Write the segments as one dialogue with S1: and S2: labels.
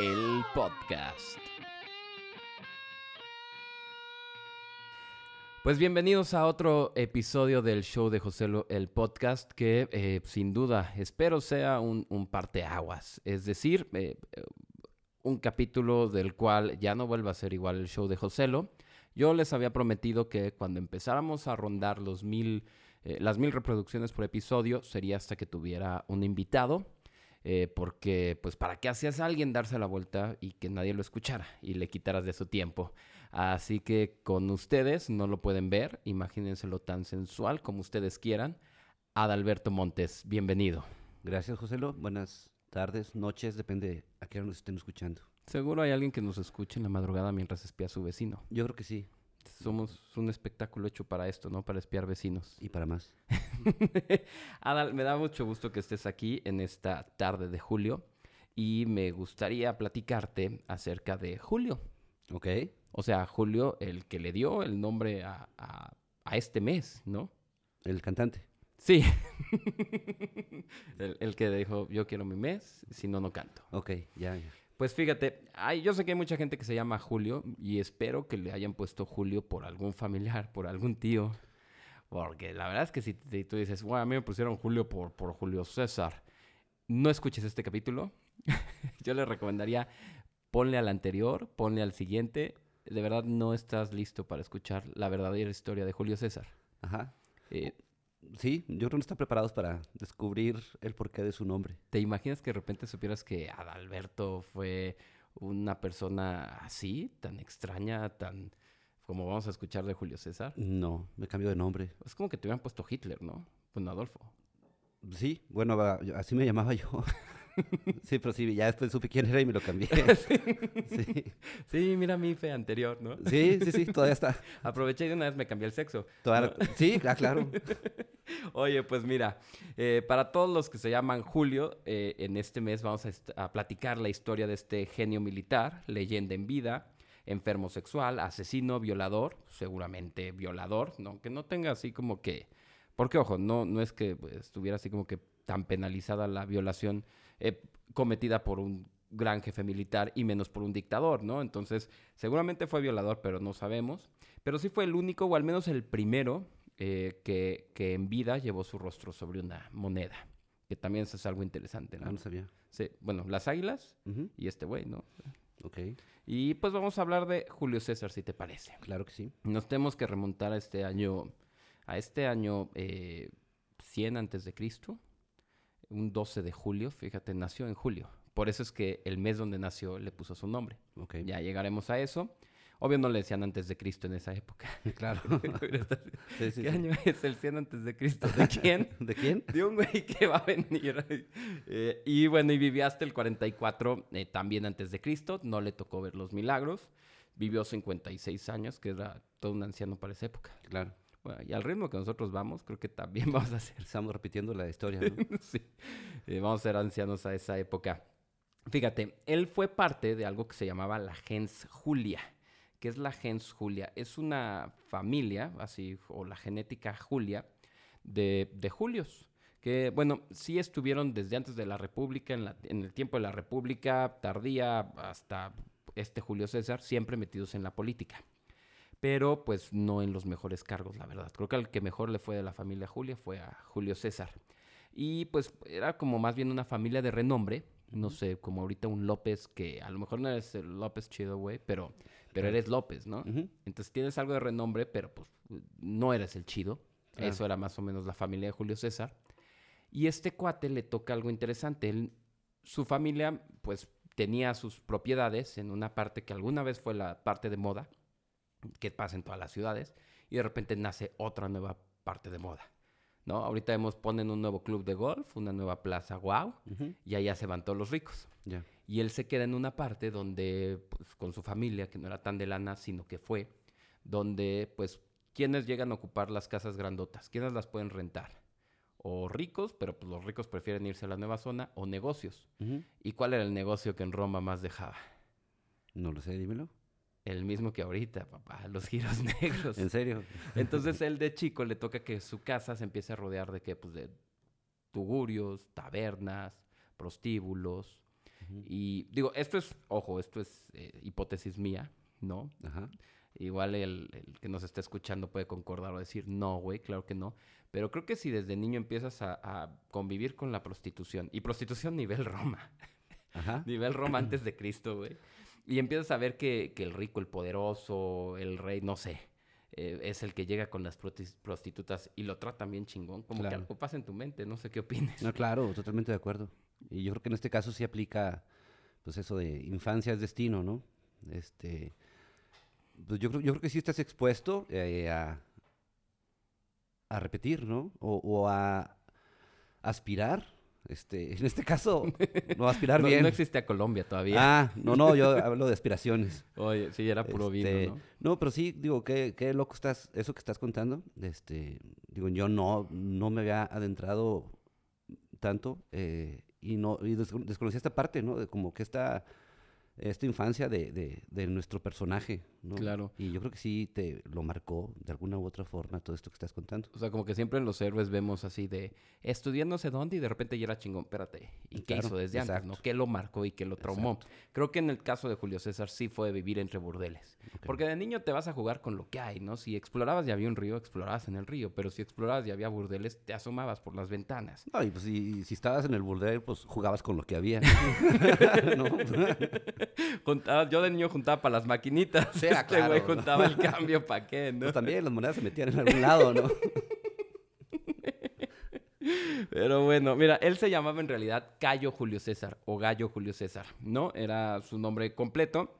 S1: el podcast. Pues bienvenidos a otro episodio del show de José Lo, el podcast, que eh, sin duda espero sea un, parteaguas. Es decir, eh, un capítulo del cual ya no vuelva a ser igual el show de Joselo. Yo les había prometido que cuando empezáramos a rondar los mil, eh, las mil reproducciones por episodio sería hasta que tuviera un invitado. Eh, porque, pues, ¿para qué hacías a alguien darse la vuelta y que nadie lo escuchara y le quitaras de su tiempo? Así que con ustedes, no lo pueden ver, imagínenselo tan sensual como ustedes quieran. Adalberto Montes, bienvenido.
S2: Gracias, Joselo. Buenas tardes, noches, depende a qué hora nos estén escuchando.
S1: Seguro hay alguien que nos escuche en la madrugada mientras espía a su vecino.
S2: Yo creo que sí,
S1: Somos un espectáculo hecho para esto, ¿no? Para espiar vecinos.
S2: y para más.
S1: Adal, me da mucho gusto que estés aquí en esta tarde de julio y me gustaría platicarte acerca de Julio.
S2: ¿Ok?
S1: O sea, Julio, el que le dio el nombre a, a- a este mes, ¿no?
S2: El cantante.
S1: Sí. el, el que dijo, yo quiero mi mes, si no, no canto.
S2: Ok, ya, ya.
S1: Pues fíjate, ay, yo sé que hay mucha gente que se llama Julio y espero que le hayan puesto Julio por algún familiar, por algún tío. Porque la verdad es que si, si tú dices, bueno, a mí me pusieron Julio por, por Julio César, no escuches este capítulo. yo le recomendaría, ponle al anterior, ponle al siguiente. De verdad no estás listo para escuchar la verdadera historia de Julio César.
S2: Ajá.
S1: Eh,
S2: Sí, yo creo que no están preparados para descubrir el porqué de su nombre.
S1: ¿Te imaginas que de repente supieras que Adalberto fue una persona así, tan extraña, tan como vamos a escuchar de Julio César?
S2: No, me cambió de nombre.
S1: Es como que te hubieran puesto Hitler, ¿no? Bueno, Adolfo.
S2: Sí, bueno, así me llamaba yo. sí, pero sí, ya después supe quién era y me lo cambié. sí,
S1: Sí, mira mi fe anterior, ¿no?
S2: sí, sí, sí, todavía está.
S1: Aproveché y de una vez me cambié el sexo.
S2: Sí, ah, claro.
S1: Oye, pues mira, eh, para todos los que se llaman Julio, eh, en este mes vamos a platicar la historia de este genio militar, leyenda en vida, enfermo sexual, asesino, violador, seguramente violador, ¿no? Que no tenga así como que... Porque, ojo, no, no es que pues, estuviera así como que tan penalizada la violación eh, cometida por un gran jefe militar y menos por un dictador, ¿no? Entonces, seguramente fue violador, pero no sabemos. Pero sí fue el único, o al menos el primero, eh, que, que en vida llevó su rostro sobre una moneda. Que también eso es algo interesante,
S2: Ah,
S1: ¿no?
S2: no sabía.
S1: Sí, bueno, las águilas y este güey, ¿no?
S2: Ok,
S1: Y pues vamos a hablar de Julio César, si te parece.
S2: claro que sí.
S1: Nos tenemos que remontar a este año, a este año eh, 100 antes de Cristo, un 12 de julio, fíjate, nació en julio. Por eso es que el mes donde nació le puso su nombre.
S2: Ok,
S1: Ya llegaremos a eso. Obvio no le decían antes de Cristo en esa época.
S2: claro. Sí, sí,
S1: ¿Qué
S2: sí.
S1: año es el 100 antes de Cristo? ¿De quién?
S2: ¿De quién?
S1: de un güey que va a venir. Eh, y bueno, y vivió hasta el 44, eh, también antes de Cristo. No le tocó ver los milagros. Vivió 56 años, que era todo un anciano para esa época.
S2: Claro.
S1: Bueno, y al ritmo que nosotros vamos, creo que también vamos a ser.
S2: Estamos repitiendo la historia, ¿no?
S1: sí, eh, vamos a ser ancianos a esa época. Fíjate, él fue parte de algo que se llamaba la gens Julia. ¿Qué es la gens Julia? Es una familia, así, o la genética Julia, de, de Julios. Que, bueno, sí estuvieron desde antes de la República, en, la- en el tiempo de la República tardía hasta este Julio César, siempre metidos en la política. Pero, pues, no en los mejores cargos, la verdad. Creo que al que mejor le fue de la familia Julia fue a Julio César. Y pues era como más bien una familia de renombre. No sé, como ahorita un López que a lo mejor no eres el López chido, güey, pero, pero eres López, ¿no? Entonces tienes algo de renombre, pero pues no eres el chido. Eso era más o menos la familia de Julio César. Y este cuate le toca algo interesante. Él, su familia, pues, tenía sus propiedades en una parte que alguna vez fue la parte de moda, que pasa en todas las ciudades, y de repente nace otra nueva parte de moda. ¿No? Ahorita vemos, ponen un nuevo club de golf, una nueva plaza, wow, y allá se van todos los ricos.
S2: Ya.
S1: Y él se queda en una parte donde, pues, con su familia, que no era tan de lana, sino que fue, donde, pues, ¿quiénes llegan a ocupar las casas grandotas? ¿Quiénes las pueden rentar? O ricos, pero pues los ricos prefieren irse a la nueva zona, o negocios. ¿Y cuál era el negocio que en Roma más dejaba?
S2: No lo sé, dímelo.
S1: El mismo que ahorita, papá, los giros negros.
S2: ¿En serio?
S1: Entonces él de chico le toca que su casa se empiece a rodear de qué? Pues de tugurios, tabernas, prostíbulos. Y digo, esto es, ojo, esto es eh, hipótesis mía, ¿no?
S2: Ajá.
S1: Igual el, el que nos está escuchando puede concordar o decir, no, güey, claro que no. Pero creo que si desde niño empiezas a, a convivir con la prostitución, y prostitución nivel Roma,
S2: Ajá.
S1: nivel Roma antes de Cristo, güey, y empiezas a ver que, que el rico, el poderoso, el rey, no sé, eh, es el que llega con las prostitutas y lo tratan bien chingón, como que
S2: Claro.
S1: algo pasa en tu mente, no sé qué opines.
S2: No, claro, totalmente de acuerdo. Y yo creo que en este caso sí aplica, pues eso de infancia es destino, ¿no? Este, pues yo creo, yo creo que sí estás expuesto eh, a, a repetir, ¿no? O, o a aspirar. Este, en este caso, no aspirar
S1: no,
S2: bien.
S1: no existe a Colombia todavía.
S2: Ah, no, no, yo hablo de aspiraciones.
S1: Oye, sí, era puro
S2: Este,
S1: vino, ¿no?
S2: No, pero sí, digo, qué, qué loco estás, eso que estás contando. Este, digo, yo no, no me había adentrado tanto eh, y no y desco- desconocía esta parte, ¿no? De como que esta, esta infancia de, de, de nuestro personaje, ¿no?
S1: Claro.
S2: Y yo creo que sí te lo marcó de alguna u otra forma todo esto que estás contando.
S1: O sea, como que siempre en los héroes vemos así de no sé dónde y de repente ya era chingón. Espérate, ¿y qué hizo desde antes? ¿no? ¿Qué lo marcó y qué lo traumó? Creo que en el caso de Julio César sí fue vivir entre burdeles. Porque de niño te vas a jugar con lo que hay, ¿no? Si explorabas y había un río, explorabas en el río. Pero si explorabas y había burdeles, te asomabas por las ventanas.
S2: No, y pues si, si estabas en el burdel, pues jugabas con lo que había. ¿no?
S1: Juntaba- yo de niño juntaba para las maquinitas.
S2: Sí,
S1: este
S2: ah, claro,
S1: güey
S2: ¿no?
S1: juntaba el cambio para qué, ¿no?
S2: Pues también las monedas se metían en algún lado, ¿no?
S1: Pero bueno, mira, él se llamaba en realidad Cayo Julio César o Gallo Julio César, ¿no? Era su nombre completo.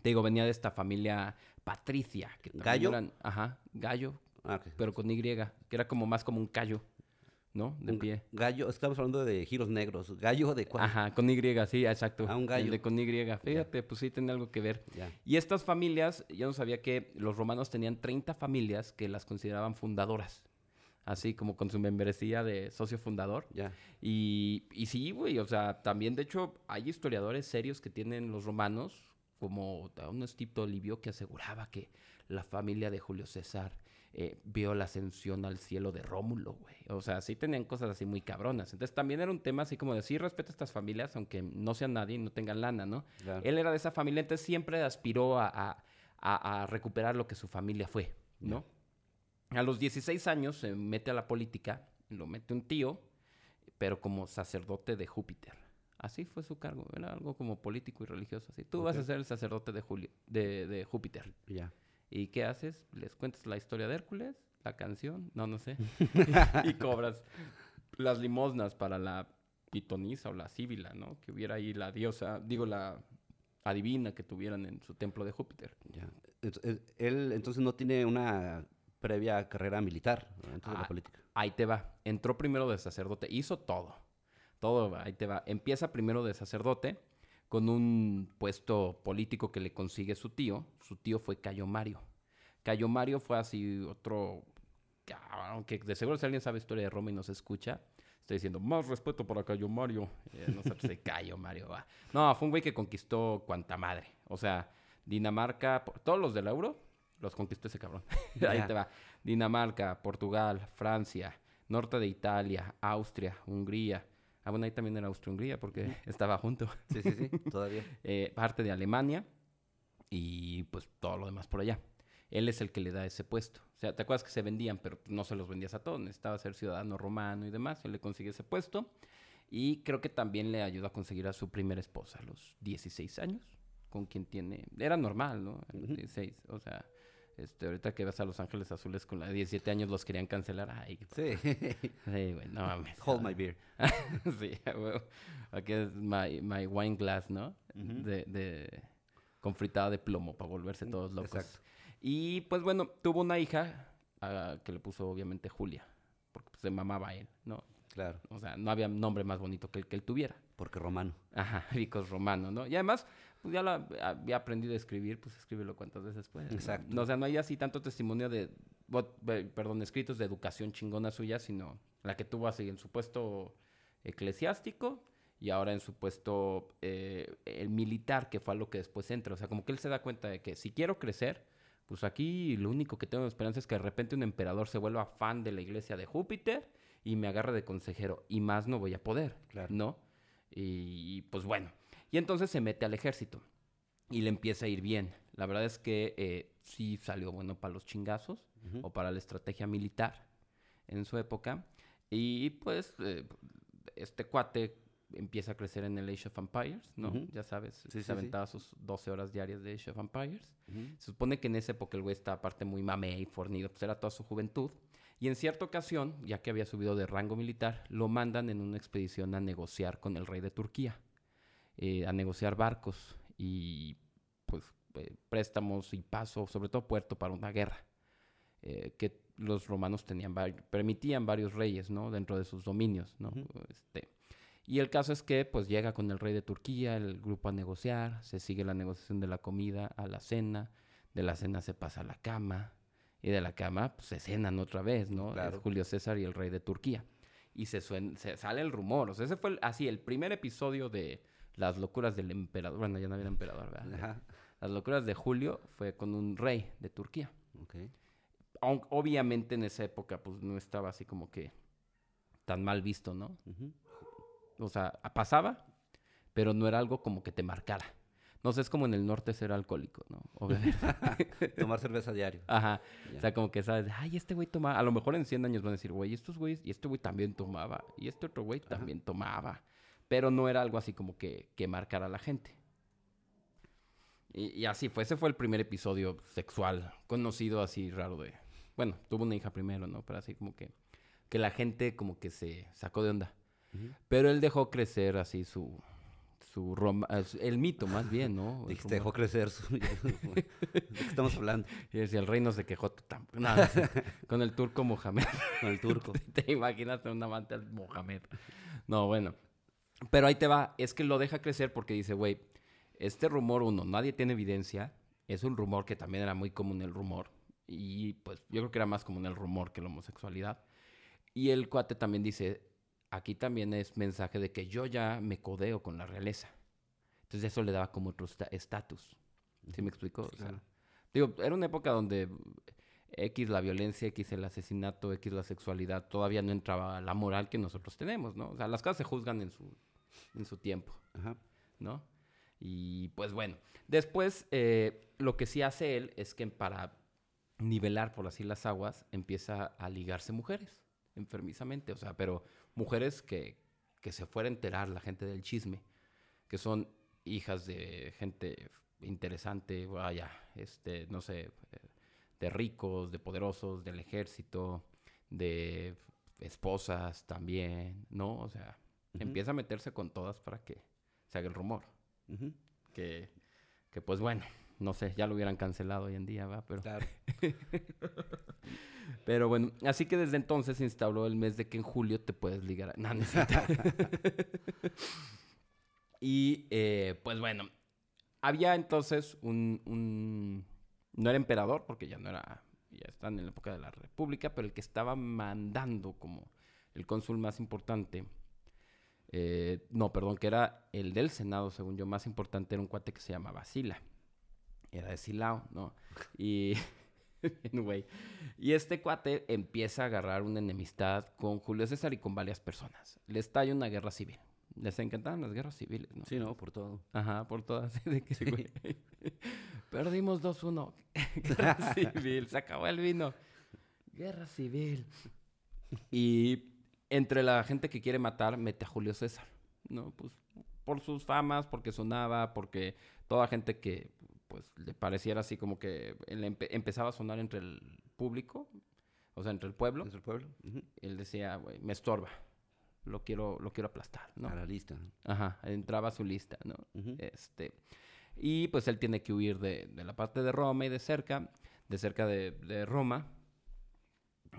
S1: Te digo, venía de esta familia patricia. Que
S2: ¿Gallo?
S1: eran- ajá, Gallo,
S2: Ah,
S1: pero con Y, que era como más como un callo, ¿no? De
S2: Un
S1: pie.
S2: Gallo, estamos hablando de giros negros. ¿Gallo de cuál?
S1: Ajá, con Y, sí, exacto.
S2: Ah, un
S1: El
S2: gallo.
S1: de con Y. Fíjate, pues sí tiene algo que ver.
S2: Ya.
S1: Y estas familias, yo no sabía que los romanos tenían 30 familias que las consideraban fundadoras. Así como con su membresía de socio fundador.
S2: Ya.
S1: Y, y sí, güey, o sea, también de hecho hay historiadores serios que tienen los romanos, como un Estipto Livio que aseguraba que la familia de Julio César eh, vio la ascensión al cielo de Rómulo, güey. O sea, sí tenían cosas así muy cabronas. Entonces también era un tema así como de sí respeto a estas familias, aunque no sean nadie y no tengan lana, ¿no?
S2: Claro.
S1: Él era de esa familia, entonces siempre aspiró a, a- a- a recuperar lo que su familia fue, ¿no? A los 16 años se mete a la política, lo mete un tío, pero como sacerdote de Júpiter. Así fue su cargo, era algo como político y religioso. Así, tú vas a ser el sacerdote de, Julio, de, de Júpiter.
S2: Ya.
S1: ¿Y qué haces? Les cuentas la historia de Hércules, la canción, no, no sé. y cobras las limosnas para la pitonisa o la síbila, ¿no? Que hubiera ahí la diosa, digo, la adivina que tuvieran en su templo de Júpiter.
S2: Ya. Él entonces no tiene una previa carrera militar dentro de
S1: Ah,
S2: la política.
S1: Ahí te va. Entró primero de sacerdote. Hizo todo. Todo, ahí te va. Empieza primero de sacerdote con un puesto político que le consigue su tío. Su tío fue Cayo Mario. Cayo Mario fue así otro... cabrón, que de seguro si alguien sabe historia de Roma y nos escucha, está diciendo, más respeto para Cayo Mario. Eh, no sabes de Cayo Mario, va. No, fue un güey que conquistó cuanta madre. O sea, Dinamarca, todos los del euro, los conquistó ese cabrón. Ahí te va. Dinamarca, Portugal, Francia, norte de Italia, Austria, Hungría. Ah, bueno, ahí también era Austria-Hungría porque estaba junto.
S2: Sí, sí, sí, todavía.
S1: Eh, parte de Alemania y pues todo lo demás por allá. Él es el que le da ese puesto. O sea, ¿te acuerdas que se vendían, pero no se los vendías a todos? Necesitaba ser ciudadano romano y demás. Él le consigue ese puesto. Y creo que también le ayudó a conseguir a su primera esposa a los 16 años, con quien tiene... Era normal, ¿no? A los
S2: Ujú.
S1: 16. O sea, este, ahorita que vas a Los Ángeles Azules con la de 17 años los querían cancelar. Ay,
S2: Sí.
S1: sí, güey, no mames.
S2: Hold my beer.
S1: sí, huevo. Aquí es my, my wine glass, ¿no? De, de con fritada de plomo para volverse todos locos.
S2: Exacto.
S1: Y pues bueno, tuvo una hija ah, que le puso obviamente Julia, porque pues, se mamaba a él, ¿no?
S2: Claro,
S1: O sea, no había nombre más bonito que el que él tuviera.
S2: porque romano.
S1: Ajá, Vicos Romano, ¿no? Y además, pues ya lo había aprendido a escribir, pues escríbelo cuantas veces puedas. ¿no?
S2: Exacto.
S1: No, o sea, no hay así tanto testimonio de, perdón, escritos de educación chingona suya, sino la que tuvo así en su puesto eclesiástico y ahora en su puesto eh, el militar, que fue a lo que después entra. O sea, como que él se da cuenta de que si quiero crecer, pues aquí lo único que tengo esperanza es que de repente un emperador se vuelva fan de la iglesia de Júpiter y me agarre de consejero y más no voy a poder,
S2: Claro.
S1: ¿no? Y, pues bueno, y entonces se mete al ejército y le empieza a ir bien. La verdad es que eh, sí salió bueno para los chingazos o para la estrategia militar en su época. Y pues eh, este cuate empieza a crecer en el Age of Empires, ¿no? Ya sabes, se aventaba sus 12 horas diarias de Age of Empires. Se supone que en esa época el güey estaba aparte muy mame y fornido, pues era toda su juventud. Y en cierta ocasión, ya que había subido de rango militar, lo mandan en una expedición a negociar con el rey de Turquía, eh, a negociar barcos y pues eh, préstamos y paso, sobre todo puerto para una guerra, eh, que los romanos tenían permitían varios reyes, ¿no? Dentro de sus dominios, ¿no? este, y el caso es que pues llega con el rey de Turquía, el grupo a negociar, se sigue la negociación de la comida a la cena, de la cena se pasa a la cama, y de la cama pues, se cenan otra vez, ¿no? Julio César y el rey de Turquía. Y se, se sale el rumor, o sea, ese fue así el primer episodio de las locuras del emperador, bueno, ya no había emperador, ¿verdad? Las locuras de Julio fue con un rey de Turquía. Okay. Obviamente en esa época pues no estaba así como que tan mal visto, ¿no? O sea, pasaba, pero no era algo como que te marcara. No sé, es como en el norte ser alcohólico, ¿no?
S2: Tomar cerveza diario.
S1: Ajá. O sea, como que sabes, ay, este güey tomaba. A lo mejor en 100 años van a decir, güey, estos güeyes, y este güey también tomaba, y este otro güey también tomaba. Pero no era algo así como que, que marcara a la gente. Y, así fue. Ese fue el primer episodio sexual conocido así raro de. Bueno, tuvo una hija primero, ¿no? Pero así como que. Que la gente como que se sacó de onda. Pero él dejó crecer así su, su el mito más bien, ¿no?
S2: Dijiste, dejó crecer su... ¿De qué estamos hablando?
S1: Y decía, el rey no se quejó con el turco Mohamed.
S2: Con el turco.
S1: ¿Te imaginas un amante al Mohamed? No, bueno. Pero ahí te va, es que lo deja crecer porque dice, güey, este rumor, uno, nadie tiene evidencia, es un rumor que también era muy común el rumor, y pues yo creo que era más común el rumor que la homosexualidad. Y el cuate también dice, aquí también es mensaje de que yo ya me codeo con la realeza. Entonces eso le daba como otro estatus. ¿Sí me explico? digo, era una época donde X la violencia, X el asesinato, X la sexualidad, todavía no entraba la moral que nosotros tenemos, ¿no? O sea, las cosas se juzgan en su, en su tiempo, ¿no? Y pues bueno, después eh, lo que sí hace él es que para nivelar, por así las aguas, empieza a ligarse mujeres enfermizamente, o sea, pero mujeres que, que se fuera a enterar la gente del chisme, que son hijas de gente interesante, vaya, este, no sé, de ricos, de poderosos, del ejército, de esposas también, ¿no? O sea, empieza a meterse con todas para que se haga el rumor. que, que, pues bueno, no sé, ya lo hubieran cancelado hoy en día, ¿va? Pero... Claro. Pero bueno, así que desde entonces se instauró el mes de que en julio te puedes ligar. A... No, y eh, pues bueno, había entonces un, No era emperador, porque ya no era... Ya están en la época de la República, pero el que estaba mandando como el cónsul más importante... Eh, no, perdón, que era el del Senado, según yo, más importante era un cuate que se llamaba Sila. Era de Silao, ¿no? Y... Y este cuate empieza a agarrar una enemistad con Julio César y con varias personas. Le estalla una guerra civil. Les encantaban las guerras civiles, ¿no?
S2: Sí, no, por todo.
S1: Ajá, por todas. Perdimos 2-1. guerra civil, se acabó el vino. Guerra civil. Y entre la gente que quiere matar, mete a Julio César, ¿no? Pues por sus famas, porque sonaba, porque toda gente que pues le pareciera así como que empezaba a sonar entre el público, o sea, entre el pueblo.
S2: Entre el pueblo.
S1: Él decía, güey, me estorba, lo quiero, lo quiero aplastar, ¿no?
S2: A la lista.
S1: Ajá, entraba a su lista, ¿no? Este, y pues él tiene que huir de, la parte de Roma y de cerca, de cerca de, Roma,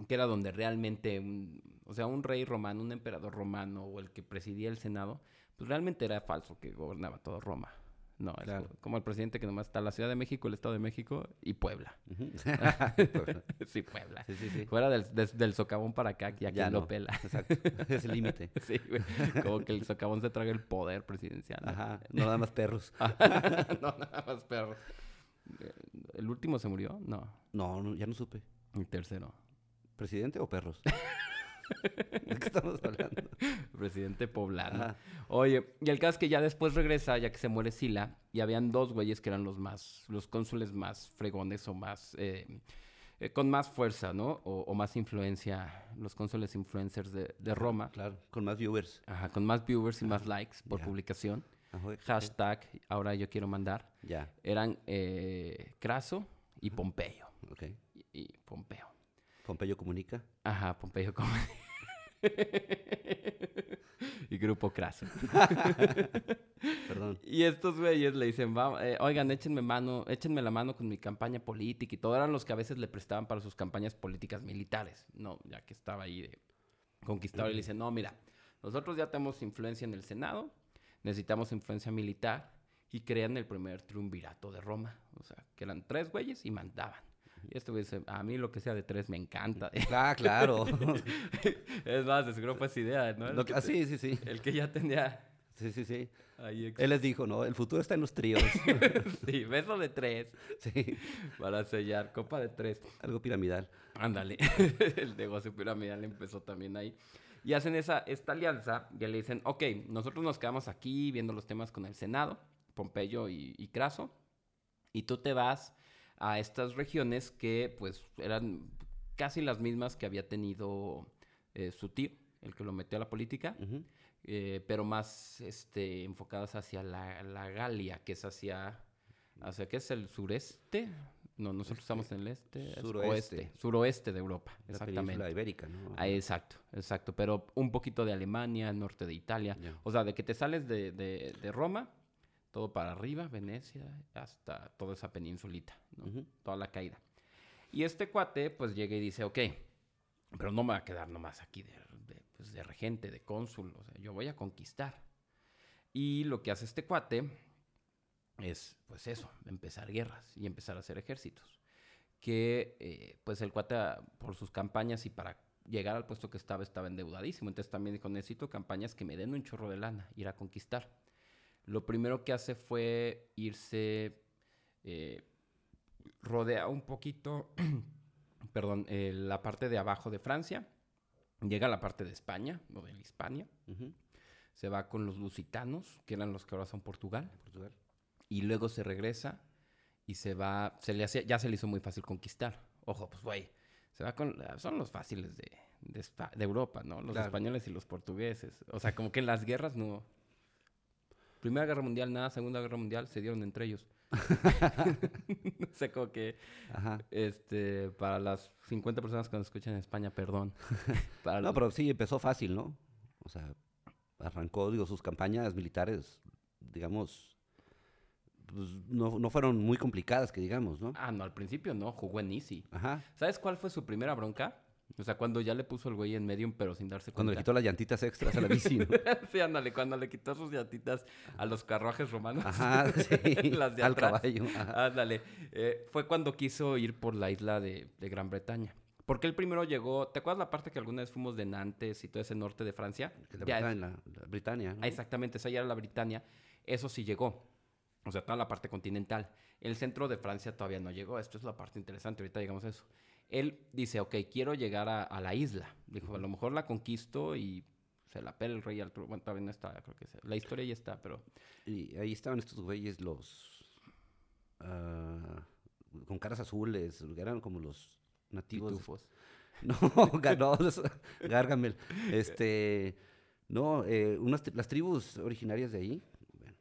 S1: que era donde realmente, o sea, un rey romano, un emperador romano o el que presidía el Senado, pues realmente era falso que gobernaba todo Roma. No, es como el presidente que nomás está la Ciudad de México, el Estado de México y Puebla. sí, Puebla. Sí, sí, sí. Fuera del, socavón para acá, que aquí ya lo pela.
S2: Exacto. Es el límite.
S1: sí. Como que el socavón se traga el poder presidencial.
S2: Ajá. No nada más perros.
S1: no nada más perros. ¿El último se murió? No.
S2: No, ya no supe.
S1: El tercero.
S2: ¿Presidente o perros? ¿De qué estamos hablando?
S1: Presidente poblano.
S2: Ajá.
S1: Oye, y el caso es que ya después regresa, ya que se muere Sila, y habían dos güeyes que eran los más, los cónsules más fregones o más, eh, eh, con más fuerza, ¿no? O, o más influencia, los cónsules influencers de, de Roma.
S2: Claro, con más viewers.
S1: Ajá, con más viewers y más likes por publicación.
S2: Ajá.
S1: Hashtag, ahora yo quiero mandar.
S2: Ya,
S1: Eran eh, Craso y Pompeyo.
S2: ok.
S1: Y, y Pompeo.
S2: Pompeyo comunica.
S1: Ajá, Pompeyo como... y Grupo Craso.
S2: Perdón.
S1: Y estos güeyes le dicen, "Va- eh, oigan, échenme mano, échenme la mano con mi campaña política y todo. Eran los que a veces le prestaban para sus campañas políticas militares, ¿no? Ya que estaba ahí de conquistador y le dicen, no, mira, nosotros ya tenemos influencia en el Senado, necesitamos influencia militar y crean el primer triunvirato de Roma. O sea, que eran tres güeyes y mandaban. Y este güey dice, a mí lo que sea de tres me encanta.
S2: Ah, claro.
S1: es más, de seguro fue esa idea, ¿no?
S2: Lo
S1: que,
S2: ah, sí, sí, sí.
S1: el que ya tenía
S2: Sí, sí, sí.
S1: ahí...
S2: Él les dijo, ¿no? El futuro está en los tríos.
S1: sí, beso de tres.
S2: sí,
S1: Para sellar, copa de tres.
S2: algo piramidal.
S1: Ándale. el negocio piramidal empezó también ahí. Y hacen esa, esta alianza y le dicen, ok, nosotros nos quedamos aquí viendo los temas con el Senado, Pompeyo y, y Craso, y tú te vas a estas regiones que pues eran casi las mismas que había tenido eh, su tío, el que lo metió a la política, eh, pero más este, enfocadas hacia la, la Galia, que es hacia, hacia, ¿qué es el sureste? No, nosotros estamos en el este, es
S2: suroeste.
S1: oeste, suroeste de Europa,
S2: La
S1: exactamente.
S2: ibérica, ¿no?
S1: Ah, exacto, exacto, pero un poquito de Alemania, norte de Italia, o sea, de que te sales de, de- de Roma, todo para arriba, Venecia, hasta toda esa peninsulita, toda la caída. Y este cuate, pues llega y dice, ok, pero no me va a quedar nomás aquí de, de, pues, de regente, de cónsul, o sea, yo voy a conquistar. Y lo que hace este cuate es, pues eso, empezar guerras y empezar a hacer ejércitos. Que, eh, pues el cuate, por sus campañas y para llegar al puesto que estaba, estaba endeudadísimo. Entonces también dijo, necesito campañas que me den un chorro de lana, ir a conquistar. Lo primero que hace fue irse, eh, rodea un poquito, perdón, eh, la parte de abajo de Francia, llega a la parte de España, o de la Hispania, se va con los lusitanos, que eran los que ahora son Portugal,
S2: Portugal.
S1: y luego se regresa y se va, se le hace, ya se le hizo muy fácil conquistar. Ojo, pues güey, se va con, son los fáciles de, de, Europa, ¿no? Los
S2: Claro.
S1: españoles y los portugueses. O sea, como que en las guerras no... Primera Guerra Mundial nada, Segunda Guerra Mundial se dieron entre ellos. o sea, como que,
S2: Ajá.
S1: este, para las 50 personas que nos escuchan en España, perdón. Para
S2: No,
S1: los-
S2: pero sí, empezó fácil, ¿no? O sea, arrancó, digo, sus campañas militares, digamos, pues, no, no fueron muy complicadas, que digamos, ¿no?
S1: Ah, no, al principio no, jugó en Easy.
S2: Ajá.
S1: ¿Sabes cuál fue su primera bronca? O sea, cuando ya le puso el güey en medium, pero sin darse
S2: Cuando le
S1: cuenta.
S2: quitó las llantitas extras a la bici, ¿no?
S1: sí, ándale, cuando le quitó sus llantitas a los carruajes romanos.
S2: Ajá, sí.
S1: Las de
S2: al
S1: atrás.
S2: caballo. ajá.
S1: Ándale. eh, fue cuando quiso ir por la isla de, de Gran Bretaña. Porque él primero llegó. ¿Te acuerdas la parte que alguna vez fuimos de Nantes y todo ese norte de Francia?
S2: La
S1: Ya
S2: Britania, la, la Britania, ¿no?
S1: Ah, exactamente, esa ya era la Britania. Eso sí llegó. O sea, toda la parte continental. El centro de Francia todavía no llegó. Esto es la parte interesante. Ahorita llegamos a eso. Él dice, ok, quiero llegar a, a la isla. Dijo, a lo mejor la conquisto y se la pela el rey Arturo. Bueno, todavía no está, creo que sí. La historia ya está, pero...
S2: Y ahí estaban estos güeyes, los. ah, con caras azules, eran como los nativos.
S1: Pitufos.
S2: No, ga- no, los- Gargamel. Este. No, eh, unas, las tribus originarias de ahí. bueno,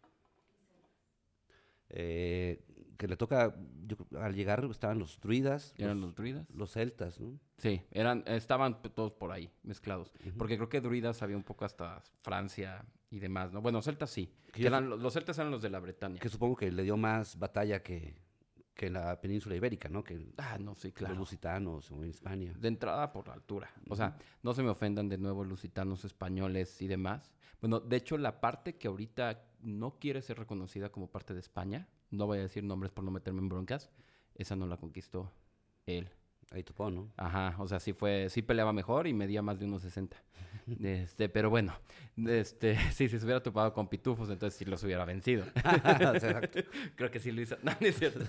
S2: eh, que le toca. yo al llegar estaban los druidas,
S1: ¿Eran
S2: los,
S1: los druidas?
S2: los celtas, ¿no?
S1: Sí, eran, estaban todos por ahí, mezclados. Porque creo que druidas había un poco hasta Francia y demás, ¿no? Bueno, celtas sí.
S2: Que
S1: eran, los, los celtas eran los de la Bretaña.
S2: Que supongo que le dio más batalla que, que en la península ibérica, ¿no? Que
S1: Ah, no, sí,
S2: los
S1: claro.
S2: lusitanos o en Hispania.
S1: De entrada por la altura. O sea, no se me ofendan de nuevo lusitanos, españoles y demás. Bueno, de hecho, la parte que ahorita no quiere ser reconocida como parte de España, no voy a decir nombres por no meterme en broncas, esa no la conquistó él.
S2: Ahí topó, ¿no?
S1: Ajá, o sea, sí fue, sí peleaba mejor y medía más de unos 60. Este, pero bueno, este, sí, si se hubiera topado con pitufos, entonces sí los hubiera vencido.
S2: Exacto.
S1: Creo que sí lo hizo. No, no es cierto.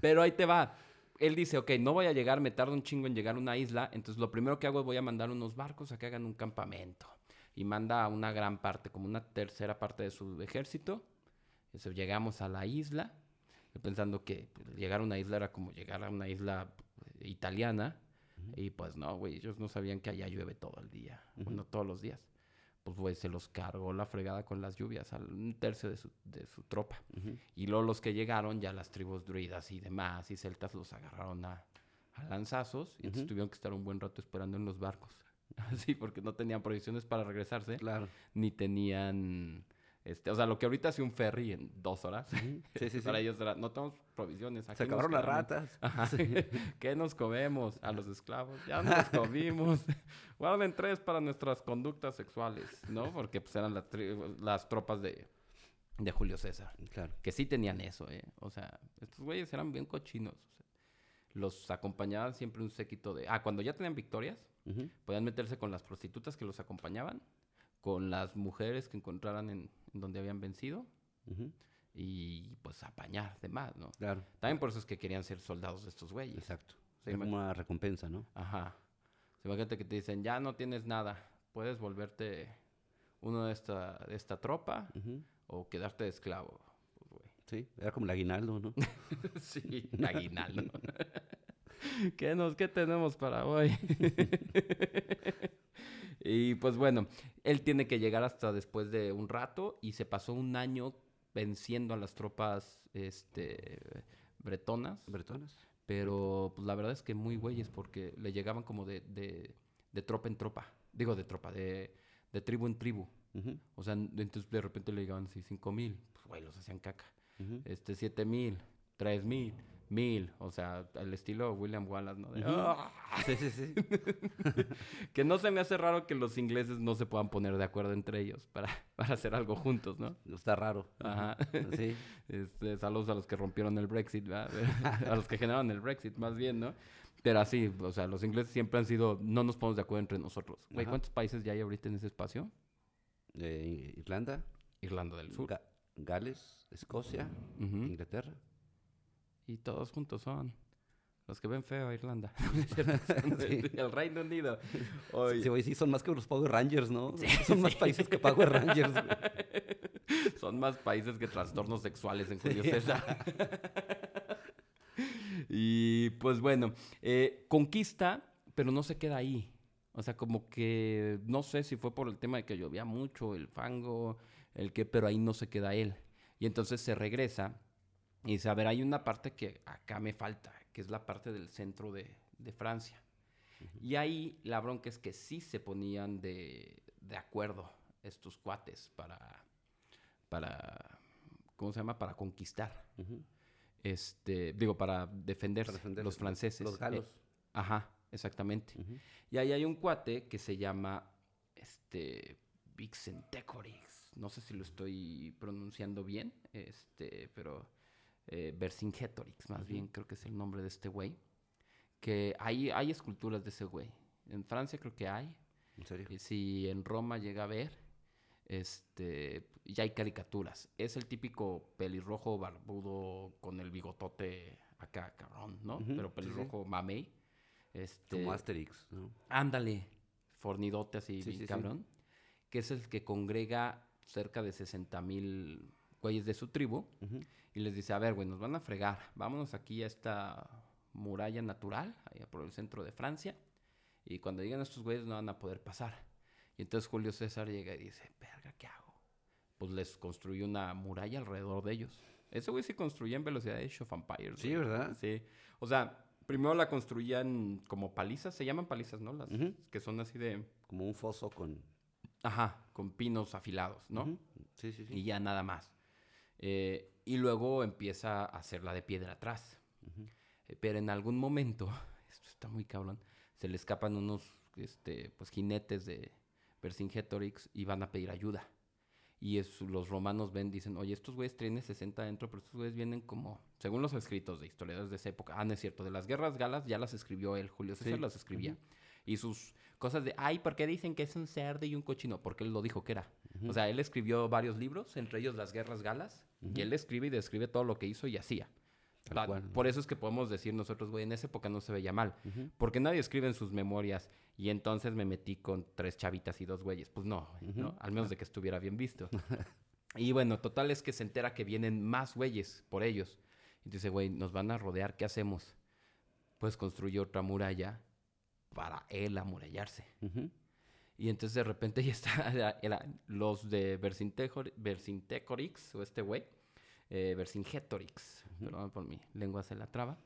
S1: Pero ahí te va. él dice, ok, no voy a llegar, me tarda un chingo en llegar a una isla, entonces lo primero que hago es voy a mandar unos barcos a que hagan un campamento. Y manda a una gran parte, como una tercera parte de su ejército. Entonces llegamos a la isla, pensando que llegar a una isla era como llegar a una isla italiana. Y pues no, güey, ellos no sabían que allá llueve todo el día, bueno, todos los días. Pues, güey, se los cargó la fregada con las lluvias, al un tercio de su, de su tropa. Y luego los que llegaron, ya las tribus druidas y demás, y celtas los agarraron a, a lanzazos, y entonces tuvieron que estar un buen rato esperando en los barcos. Así, porque no tenían provisiones para regresarse.
S2: Claro.
S1: Ni tenían este, o sea, lo que ahorita hace un ferry en dos horas.
S2: Sí, sí,
S1: Para ellos era, no tenemos provisiones.
S2: Se acabaron las ratas.
S1: ¿Qué nos comemos? A los esclavos. Ya nos comimos. Guarden tres para nuestras conductas sexuales, ¿no? Porque pues eran las tropas de, de Julio César.
S2: Claro.
S1: Que sí tenían eso, ¿eh? O sea, estos güeyes eran bien cochinos. los acompañaban siempre un séquito de... Ah, cuando ya tenían victorias, podían meterse con las prostitutas que los acompañaban con las mujeres que encontraran en, donde habían vencido y pues apañar demás, ¿no?
S2: Claro.
S1: También por eso es que querían ser soldados de estos güeyes.
S2: Exacto. Es como una recompensa, ¿no?
S1: Ajá. imagínate que te dicen, ya no tienes nada, puedes volverte uno de esta, de esta tropa o quedarte de esclavo. Pues,
S2: sí, era como el aguinaldo, ¿no?
S1: sí, el aguinaldo. ¿Qué, nos, ¿Qué tenemos para hoy? Y pues bueno, él tiene que llegar hasta después de un rato y se pasó un año venciendo a las tropas este, bretonas.
S2: Bretonas.
S1: Pero pues la verdad es que muy güeyes porque le llegaban como de, de, tropa en tropa. Digo de tropa, de, de tribu en tribu. O sea, entonces de repente le llegaban así cinco mil. Pues güey, los hacían caca. Este, siete mil, tres mil mil, o sea, al estilo William Wallace, ¿no? ¡ah!
S2: Sí, sí, sí.
S1: que no se me hace raro que los ingleses no se puedan poner de acuerdo entre ellos para, para hacer algo juntos, ¿no?
S2: Está raro.
S1: Ajá. Sí. Este, saludos a los que rompieron el Brexit, ¿verdad? a los que generaron el Brexit, más bien, ¿no? Pero así, o sea, los ingleses siempre han sido, no nos ponemos de acuerdo entre nosotros. Güey, ¿cuántos países ya hay ahorita en ese espacio?
S2: Eh, Irlanda.
S1: Irlanda del Sur.
S2: Gales, Escocia, Inglaterra.
S1: Y todos juntos son los que ven feo a Irlanda. El Reino Unido.
S2: Sí, sí, son más que los Power Rangers, ¿no? son más países que Power Rangers.
S1: son más países que trastornos sexuales en Julio César. y pues bueno, eh, conquista, pero no se queda ahí. O sea, como que no sé si fue por el tema de que llovía mucho, el fango, el que, pero ahí no se queda él. Y entonces se regresa y dice, a ver, hay una parte que acá me falta, que es la parte del centro de, Francia. Y ahí la bronca es que sí se ponían de, acuerdo estos cuates para, para, ¿cómo se llama? Para conquistar. Este, digo, para defender, los franceses.
S2: Los galos. Eh,
S1: ajá, exactamente. Y ahí hay un cuate que se llama, este, Vixentecorix. No sé si lo estoy pronunciando bien, este, pero eh, Vercingetorix, más bien creo que es el nombre de este güey. Que hay, hay esculturas de ese güey. En Francia creo que hay.
S2: ¿En serio?
S1: Y si en Roma llega a ver, este, ya hay caricaturas. Es el típico pelirrojo barbudo con el bigotote acá, cabrón, ¿no? Pero pelirrojo mamey. Este,
S2: Como Asterix, ¿no?
S1: Ándale, fornidote así, cabrón. Que es el que congrega cerca de 60 mil güeyes de su tribu y les dice, a ver, güey, nos van a fregar, vámonos aquí a esta muralla natural, allá por el centro de Francia, y cuando lleguen estos güeyes no van a poder pasar. Y entonces Julio César llega y dice, verga, ¿qué hago? Pues les construyó una muralla alrededor de ellos. Ese güey se construía en velocidad de Age of Empires.
S2: Sí, ¿verdad?
S1: Sí. O sea, primero la construían como palizas, se llaman palizas, ¿no? Las que son así de...
S2: Como un foso con...
S1: Ajá, con pinos afilados, ¿no?
S2: Sí, sí, sí.
S1: Y ya nada más. Eh, y luego empieza a hacerla de piedra atrás. Eh, pero en algún momento, esto está muy cabrón, se le escapan unos este, pues, jinetes de Vercingetorix y van a pedir ayuda. Y los romanos ven, dicen, oye, estos güeyes tienen 60 dentro, pero estos güeyes vienen como, según los escritos de historiadores de esa época, ah, no es cierto, de las guerras galas ya las escribió él, Julio César las escribía. Y sus cosas de, ay, ¿por qué dicen que es un cerdo y un cochino? Porque él lo dijo que era. O sea, él escribió varios libros, entre ellos Las Guerras Galas, y él escribe y describe todo lo que hizo y hacía.
S2: Cual.
S1: Por eso es que podemos decir nosotros, güey, en esa época no se veía mal.
S2: Ujú.
S1: Porque nadie escribe en sus memorias y entonces me metí con tres chavitas y dos güeyes. Pues no, ¿no? Al menos de que estuviera bien visto. y bueno, total es que se entera que vienen más güeyes por ellos. Y dice, güey, nos van a rodear, ¿qué hacemos? Pues construyó otra muralla para él amurallarse. Y entonces de repente ya está los de Vercingetorix, o este güey, eh, Vercingetorix, perdón por mi lengua se la traba.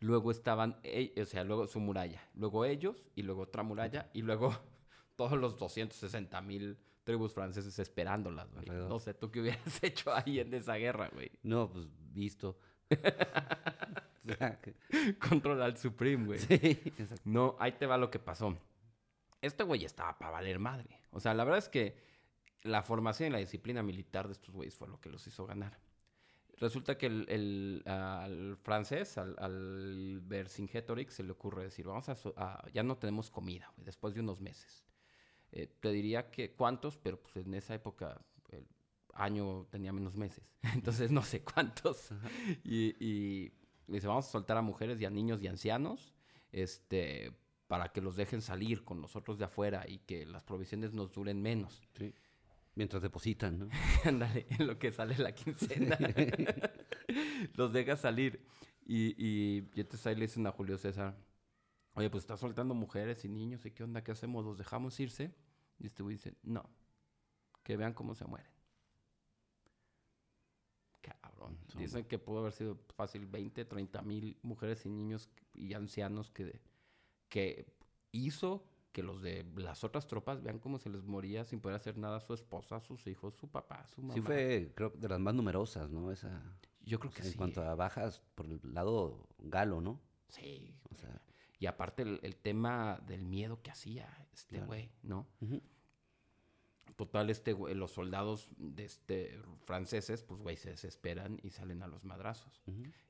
S1: Luego estaban, o sea, luego su muralla, luego ellos, y luego otra muralla, y luego todos los 260 mil tribus franceses esperándolas, güey.
S2: Alrededor.
S1: No sé, ¿tú qué hubieras hecho ahí en esa guerra, güey?
S2: No, pues visto.
S1: Control al Supreme, güey.
S2: sí, exacto.
S1: No, ahí te va lo que pasó. Este güey estaba para valer madre. O sea, la verdad es que la formación y la disciplina militar de estos güeyes fue lo que los hizo ganar. Resulta que el, el, al francés, al, al Vercingetorix, se le ocurre decir, vamos a, a- ya no tenemos comida, güey, después de unos meses. Eh, te diría que cuántos, pero pues en esa época el año tenía menos meses. Entonces no sé cuántos. Y, y dice, vamos a soltar a mujeres y a niños y ancianos, este, para que los dejen salir con nosotros de afuera y que las provisiones nos duren menos.
S2: Sí. Mientras depositan, ¿no?
S1: Ándale, en lo que sale la quincena. los deja salir. Y, y, y entonces ahí le dicen a Julio César, oye, pues está soltando mujeres y niños, ¿y qué onda? ¿Qué hacemos? ¿Los dejamos irse? Y este güey dice, no, que vean cómo se mueren. Cabrón.
S2: Son-
S1: Dicen que pudo haber sido fácil 20, 30 mil mujeres y niños y ancianos que, que hizo que los de las otras tropas vean cómo se les moría sin poder hacer nada a su esposa, a sus hijos, su papá, su mamá.
S2: Sí fue, creo, de las más numerosas, ¿no? Esa,
S1: Yo creo que
S2: sea, en
S1: sí.
S2: cuanto a bajas por el lado galo, ¿no?
S1: Sí.
S2: O sea,
S1: Y aparte el, el tema del miedo que hacía este
S2: Claro.
S1: güey, ¿no?
S2: ujú.
S1: Total, este güey, los soldados de este franceses, pues güey, se desesperan y salen a los madrazos.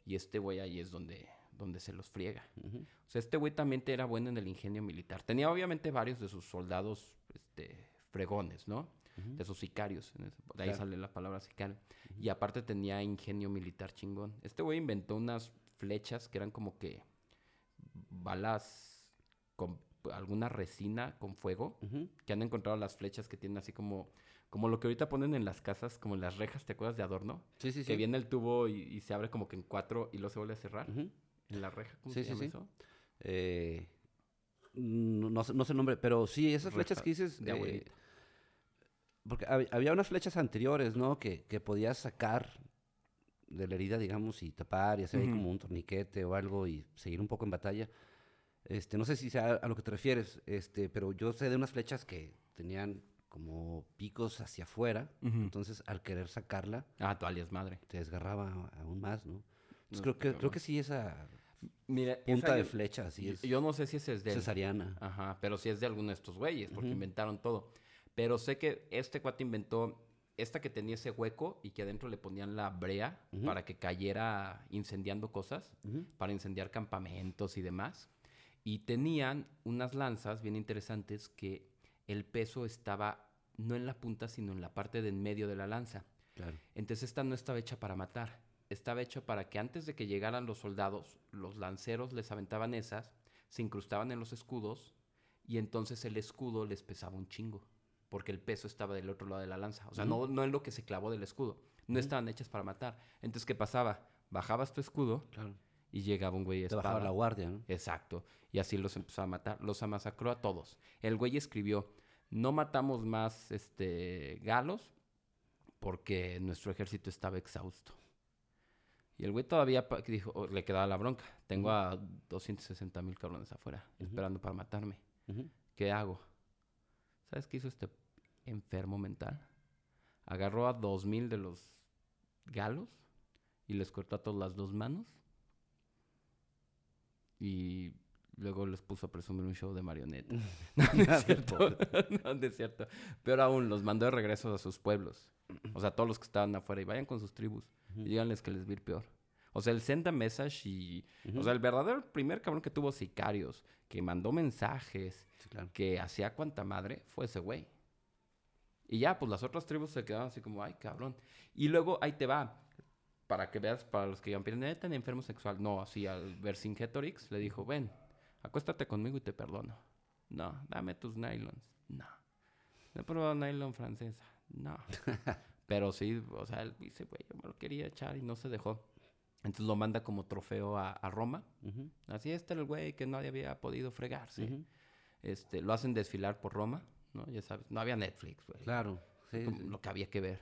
S1: Y este güey ahí es donde, donde se los friega. O sea, este güey también era bueno en el ingenio militar. Tenía obviamente varios de sus soldados este, fregones, ¿no? De sus sicarios. De ahí
S2: Claro.
S1: sale la palabra sicario. Y aparte tenía ingenio militar chingón. Este güey inventó unas flechas que eran como que balas con alguna resina con fuego. Que han encontrado las flechas que tienen así como, como lo que ahorita ponen en las casas, como en las rejas, ¿te acuerdas de adorno?
S2: Sí, sí, sí.
S1: Que viene el tubo y, y se abre como que en cuatro y luego se vuelve a cerrar. En la reja, ¿cómo
S2: Sí,
S1: se llama
S2: sí.
S1: eso?
S2: Eh, no, no sé, no sé el nombre, pero sí, esas flechas que dices...
S1: de
S2: eh, porque hab- había unas flechas anteriores, ¿no? Que, que podías sacar de la herida, digamos, y tapar y hacer ahí como un torniquete o algo y seguir un poco en batalla. Este, no sé si sea a lo que te refieres, este, pero yo sé de unas flechas que tenían como picos hacia afuera, entonces al querer sacarla
S1: Ah, tu alias madre.
S2: te desgarraba aún más, ¿no? Entonces
S1: No,
S2: creo que creo que sí esa
S1: Mira,
S2: punta
S1: esa
S2: de flecha, sí
S1: yo,
S2: es
S1: yo no sé si ese es de él.
S2: cesariana.
S1: Ajá, pero sí es de alguno de estos güeyes, porque inventaron todo. Pero sé que este cuate inventó esta que tenía ese hueco y que adentro le ponían la brea para que cayera incendiando cosas, para incendiar campamentos y demás. Y tenían unas lanzas bien interesantes que el peso estaba no en la punta, sino en la parte de en medio de la lanza.
S2: Claro.
S1: Entonces esta no estaba hecha para matar, estaba hecho para que antes de que llegaran los soldados, los lanceros les aventaban esas, se incrustaban en los escudos y entonces el escudo les pesaba un chingo, porque el peso estaba del otro lado de la lanza, o sea, no, no en lo que se clavó del escudo, no estaban hechas para matar. Entonces, ¿qué pasaba? Bajabas tu escudo
S2: Claro.
S1: Y llegaba un güey de espada.
S2: la guardia, ¿no?
S1: Exacto. Y así los empezó a matar. Los masacró a todos. El güey escribió, no matamos más este, galos porque nuestro ejército estaba exhausto. Y el güey todavía dijo, oh, le quedaba la bronca. Tengo a 260 mil cabrones afuera esperando para matarme. ¿Qué hago? ¿Sabes qué hizo este enfermo mental? Agarró a dos mil de los galos y les cortó a todas las dos manos. Y luego les puso a presumir un show de marionetas. No, no es cierto. no, no es cierto. Pero aún los mandó de regreso a sus pueblos. O sea, todos los que estaban afuera. Y vayan con sus tribus. Y díganles que les va a ir peor. O sea, el send a message y... O sea, el verdadero primer cabrón que tuvo sicarios, que mandó mensajes,
S2: Sí, claro.
S1: que hacía cuanta madre, fue ese güey. Y ya, pues las otras tribus se quedaron así como, ay, cabrón. Y luego ahí te va. Para que veas, para los que digan, neta, enfermo sexual. No, así al Vercingetorix le dijo, ven, acuéstate conmigo y te perdono. No, dame tus nylons. No. No he probado nylon francesa. No. Pero sí, o sea, él dice, güey, yo me lo quería echar y no se dejó. Entonces lo manda como trofeo a, Roma. Así está el güey que nadie había podido fregarse. este, lo hacen desfilar por Roma, ¿no? Ya sabes, no había Netflix, güey.
S2: Claro.
S1: Sí, lo que había que ver.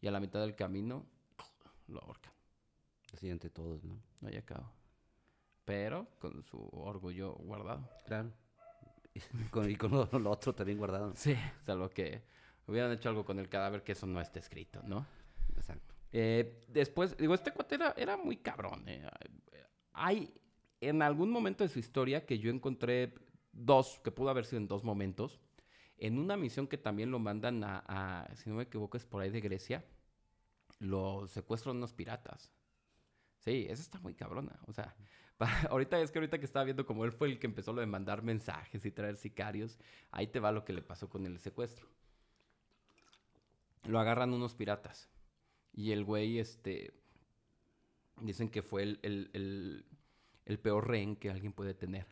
S1: Y a la mitad del camino lo ahorcan.
S2: Así ante todos, ¿no?
S1: No hay acabo. Pero con su orgullo guardado.
S2: Claro. y con lo, otro también guardado.
S1: Sí, salvo que hubieran hecho algo con el cadáver que eso no está escrito, ¿no?
S2: Exacto.
S1: Eh, después, digo, este cuate era, muy cabrón. Eh. Hay en algún momento de su historia que yo encontré dos, que pudo haber sido en dos momentos, en una misión que también lo mandan a, si no me equivoco, es por ahí de Grecia, lo secuestran unos piratas. Sí, esa está muy cabrona. O sea, ahorita es que ahorita que estaba viendo como él fue el que empezó lo de mandar mensajes y traer sicarios, ahí te va lo que le pasó con el secuestro. Lo agarran unos piratas. Y el güey, este, dicen que fue el, el, el peor rehén que alguien puede tener.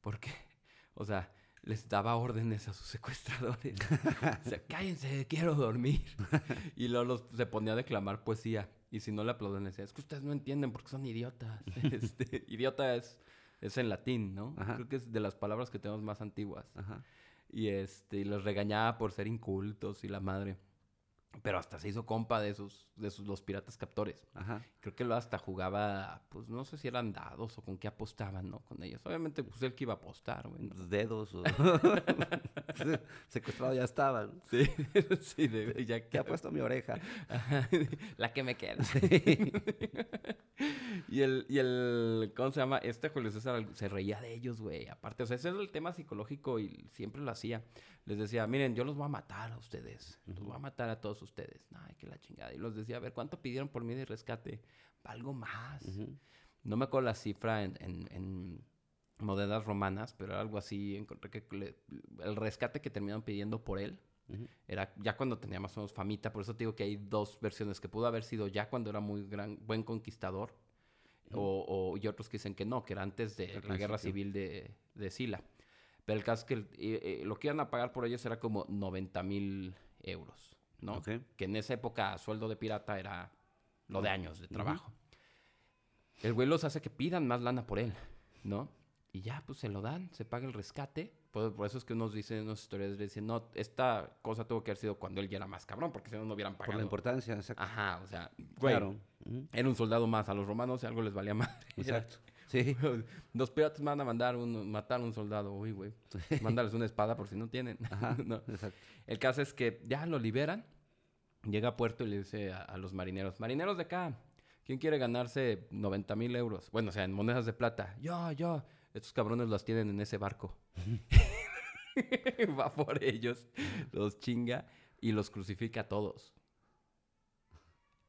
S1: Porque, o sea, les daba órdenes a sus secuestradores. o sea, cállense, quiero dormir. y luego se ponía a declamar poesía. Y si no le aplauden, decía, es que ustedes no entienden porque son idiotas. este, idiota es, es en latín, ¿no? Creo que es de las palabras que tenemos más antiguas. Y, este, y los regañaba por ser incultos y la madre. Pero hasta se hizo compa de esos, de esos, los piratas captores. Ajá. Creo que lo hasta jugaba, pues no sé si eran dados o con qué apostaban, ¿no? Con ellos. Obviamente, pues él que iba a apostar, güey.
S2: Los dedos o... Secuestrado ya estaban.
S1: Sí, sí, de, ya
S2: que... ha puesto mi oreja.
S1: La que me queda. y, el, y el, ¿cómo se llama? Este Julio César se reía de ellos, güey. Aparte, o sea, ese es el tema psicológico y siempre lo hacía les decía, miren, yo los voy a matar a ustedes. Los voy a matar a todos ustedes. Ay, qué la chingada. Y los decía, a ver, ¿cuánto pidieron por mí de rescate? Algo más. No me acuerdo la cifra en, en, monedas romanas, pero algo así. Encontré que el rescate que terminaron pidiendo por él era ya cuando tenía más o menos famita. Por eso te digo que hay dos versiones, que pudo haber sido ya cuando era muy gran, buen conquistador. o, y otros que dicen que no, que era antes de la guerra civil de, de Sila. Pero el caso es que eh, eh, lo que iban a pagar por ellos era como 90 mil euros, ¿no? Que en esa época sueldo de pirata era lo de años de trabajo. El güey los hace que pidan más lana por él, ¿no? Y ya, pues se lo dan, se paga el rescate. Por, por eso es que unos dicen, unas historias dicen, no, esta cosa tuvo que haber sido cuando él ya era más cabrón, porque si no, no hubieran pagado.
S2: Por la importancia, exacto.
S1: Ajá, o sea, güey, claro. era un soldado más. A los romanos algo les valía más.
S2: Exacto.
S1: Sí. Los piratas van a mandar un, matar a un soldado. Uy, güey. Mándales una espada por si no tienen. El caso es que ya lo liberan. Llega a puerto y le dice a, los marineros, marineros de acá, ¿quién quiere ganarse 90 mil euros? Bueno, o sea, en monedas de plata. Yo, yo. Estos cabrones las tienen en ese barco. Va por ellos, los chinga y los crucifica a todos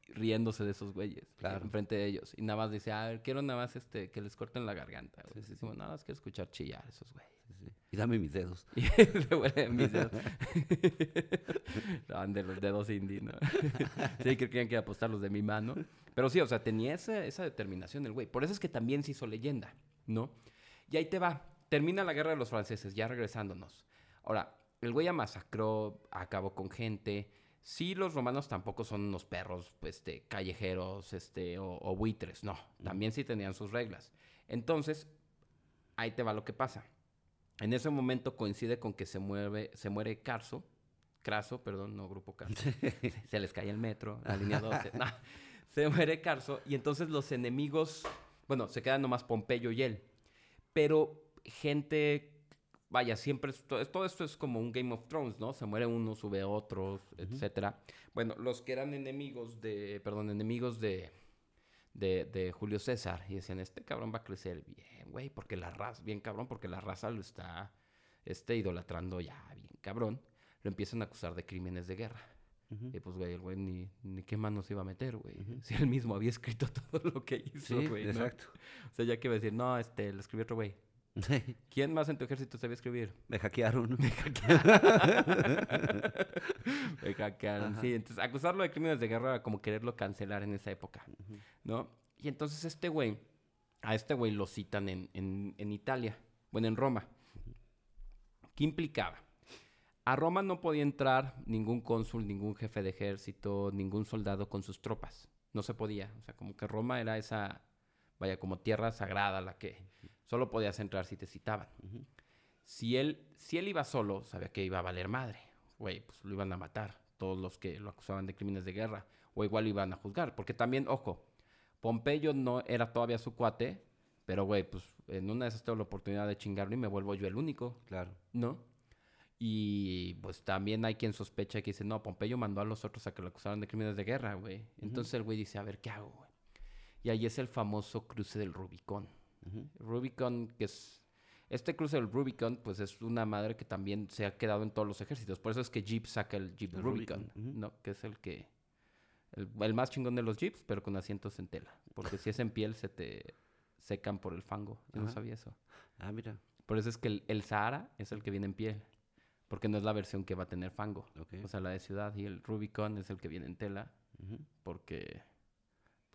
S1: riéndose de esos güeyes. Claro. Enfrente de ellos. Y nada más dice, a ver, quiero nada más este, que les corten la garganta. Sí, sí, sí. Nada más quiero escuchar chillar a esos güeyes.
S2: Y dame mis dedos.
S1: le mis dedos. de los dedos indie, ¿no? sí, que querían que apostar los de mi mano. Pero sí, o sea, tenía esa, esa determinación el güey. Por eso es que también se hizo leyenda, ¿no? Y ahí te va. Termina la guerra de los franceses, ya regresándonos. Ahora, el güey ya masacró, acabó con gente Sí, los romanos tampoco son unos perros, este, callejeros, este, o, buitres, no. También sí tenían sus reglas. Entonces, ahí te va lo que pasa. En ese momento coincide con que se mueve, se muere Carso, Craso, perdón, no Grupo Carso. se les cae el metro, la línea 12. No, se muere Carso y entonces los enemigos, bueno, se quedan nomás Pompeyo y él. Pero gente vaya, siempre, todo esto es como un Game of Thrones, ¿no? Se muere uno, sube otro, etcétera. Bueno, los que eran enemigos de, perdón, enemigos de, de, Julio César, y decían, este cabrón va a crecer bien, güey, porque la raza, bien cabrón, porque la raza lo está, este, idolatrando ya, bien cabrón, lo empiezan a acusar de crímenes de guerra. Y pues, güey, el güey ni, ni qué manos iba a meter, güey. Si él mismo había escrito todo lo que hizo, güey.
S2: Exacto.
S1: O sea, ya que iba a decir, no, este, lo escribió otro güey. ¿Quién más en tu ejército sabía escribir?
S2: Me hackearon.
S1: Me hackearon. Sí, entonces acusarlo de crímenes de guerra era como quererlo cancelar en esa época, ¿no? Y entonces este güey, a este güey lo citan en, en, en Italia, bueno, en Roma. ¿Qué implicaba? A Roma no podía entrar ningún cónsul, ningún jefe de ejército, ningún soldado con sus tropas. No se podía. O sea, como que Roma era esa, vaya, como tierra sagrada la que solo podías entrar si te citaban. Si él, si él iba solo, sabía que iba a valer madre. Güey, pues lo iban a matar. Todos los que lo acusaban de crímenes de guerra. O igual lo iban a juzgar. Porque también, ojo, Pompeyo no era todavía su cuate. Pero, güey, pues en una de esas tengo la oportunidad de chingarlo y me vuelvo yo el único.
S2: Claro.
S1: ¿No? Y pues también hay quien sospecha que dice, no, Pompeyo mandó a los otros a que lo acusaran de crímenes de guerra, güey. Entonces el güey dice, a ver, ¿qué hago, güey? Y ahí es el famoso cruce del Rubicón. Rubicon, que es... Este cruce del Rubicon, pues es una madre que también se ha quedado en todos los ejércitos. Por eso es que Jeep saca el Jeep
S2: El
S1: Rubicon. ¿no? Que es el que... El, el más chingón de los Jeeps, pero con asientos en tela. Porque si es en piel, se te secan por el fango. Yo no sabía eso.
S2: Ah, mira.
S1: Por eso es que el, el Sahara es el que viene en piel. Porque no es la versión que va a tener fango. O sea, la de ciudad. Y el Rubicon es el que viene en tela. Porque,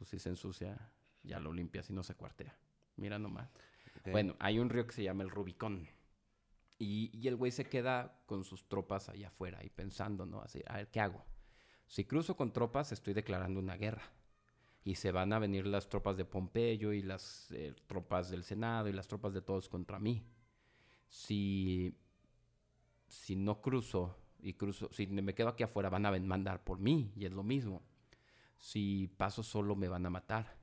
S1: pues si se ensucia, ya lo limpias y no se cuartea. Mira nomás.
S2: Ok.
S1: Bueno, hay un río que se llama el Rubicón. Y, y el güey se queda con sus tropas allá afuera y pensando, ¿no? Así, a ver, ¿qué hago? Si cruzo con tropas, estoy declarando una guerra. Y se van a venir las tropas de Pompeyo y las eh, tropas del Senado y las tropas de todos contra mí. Si, si no cruzo y cruzo, si me quedo aquí afuera, van a mandar por mí y es lo mismo. Si paso solo, me van a matar.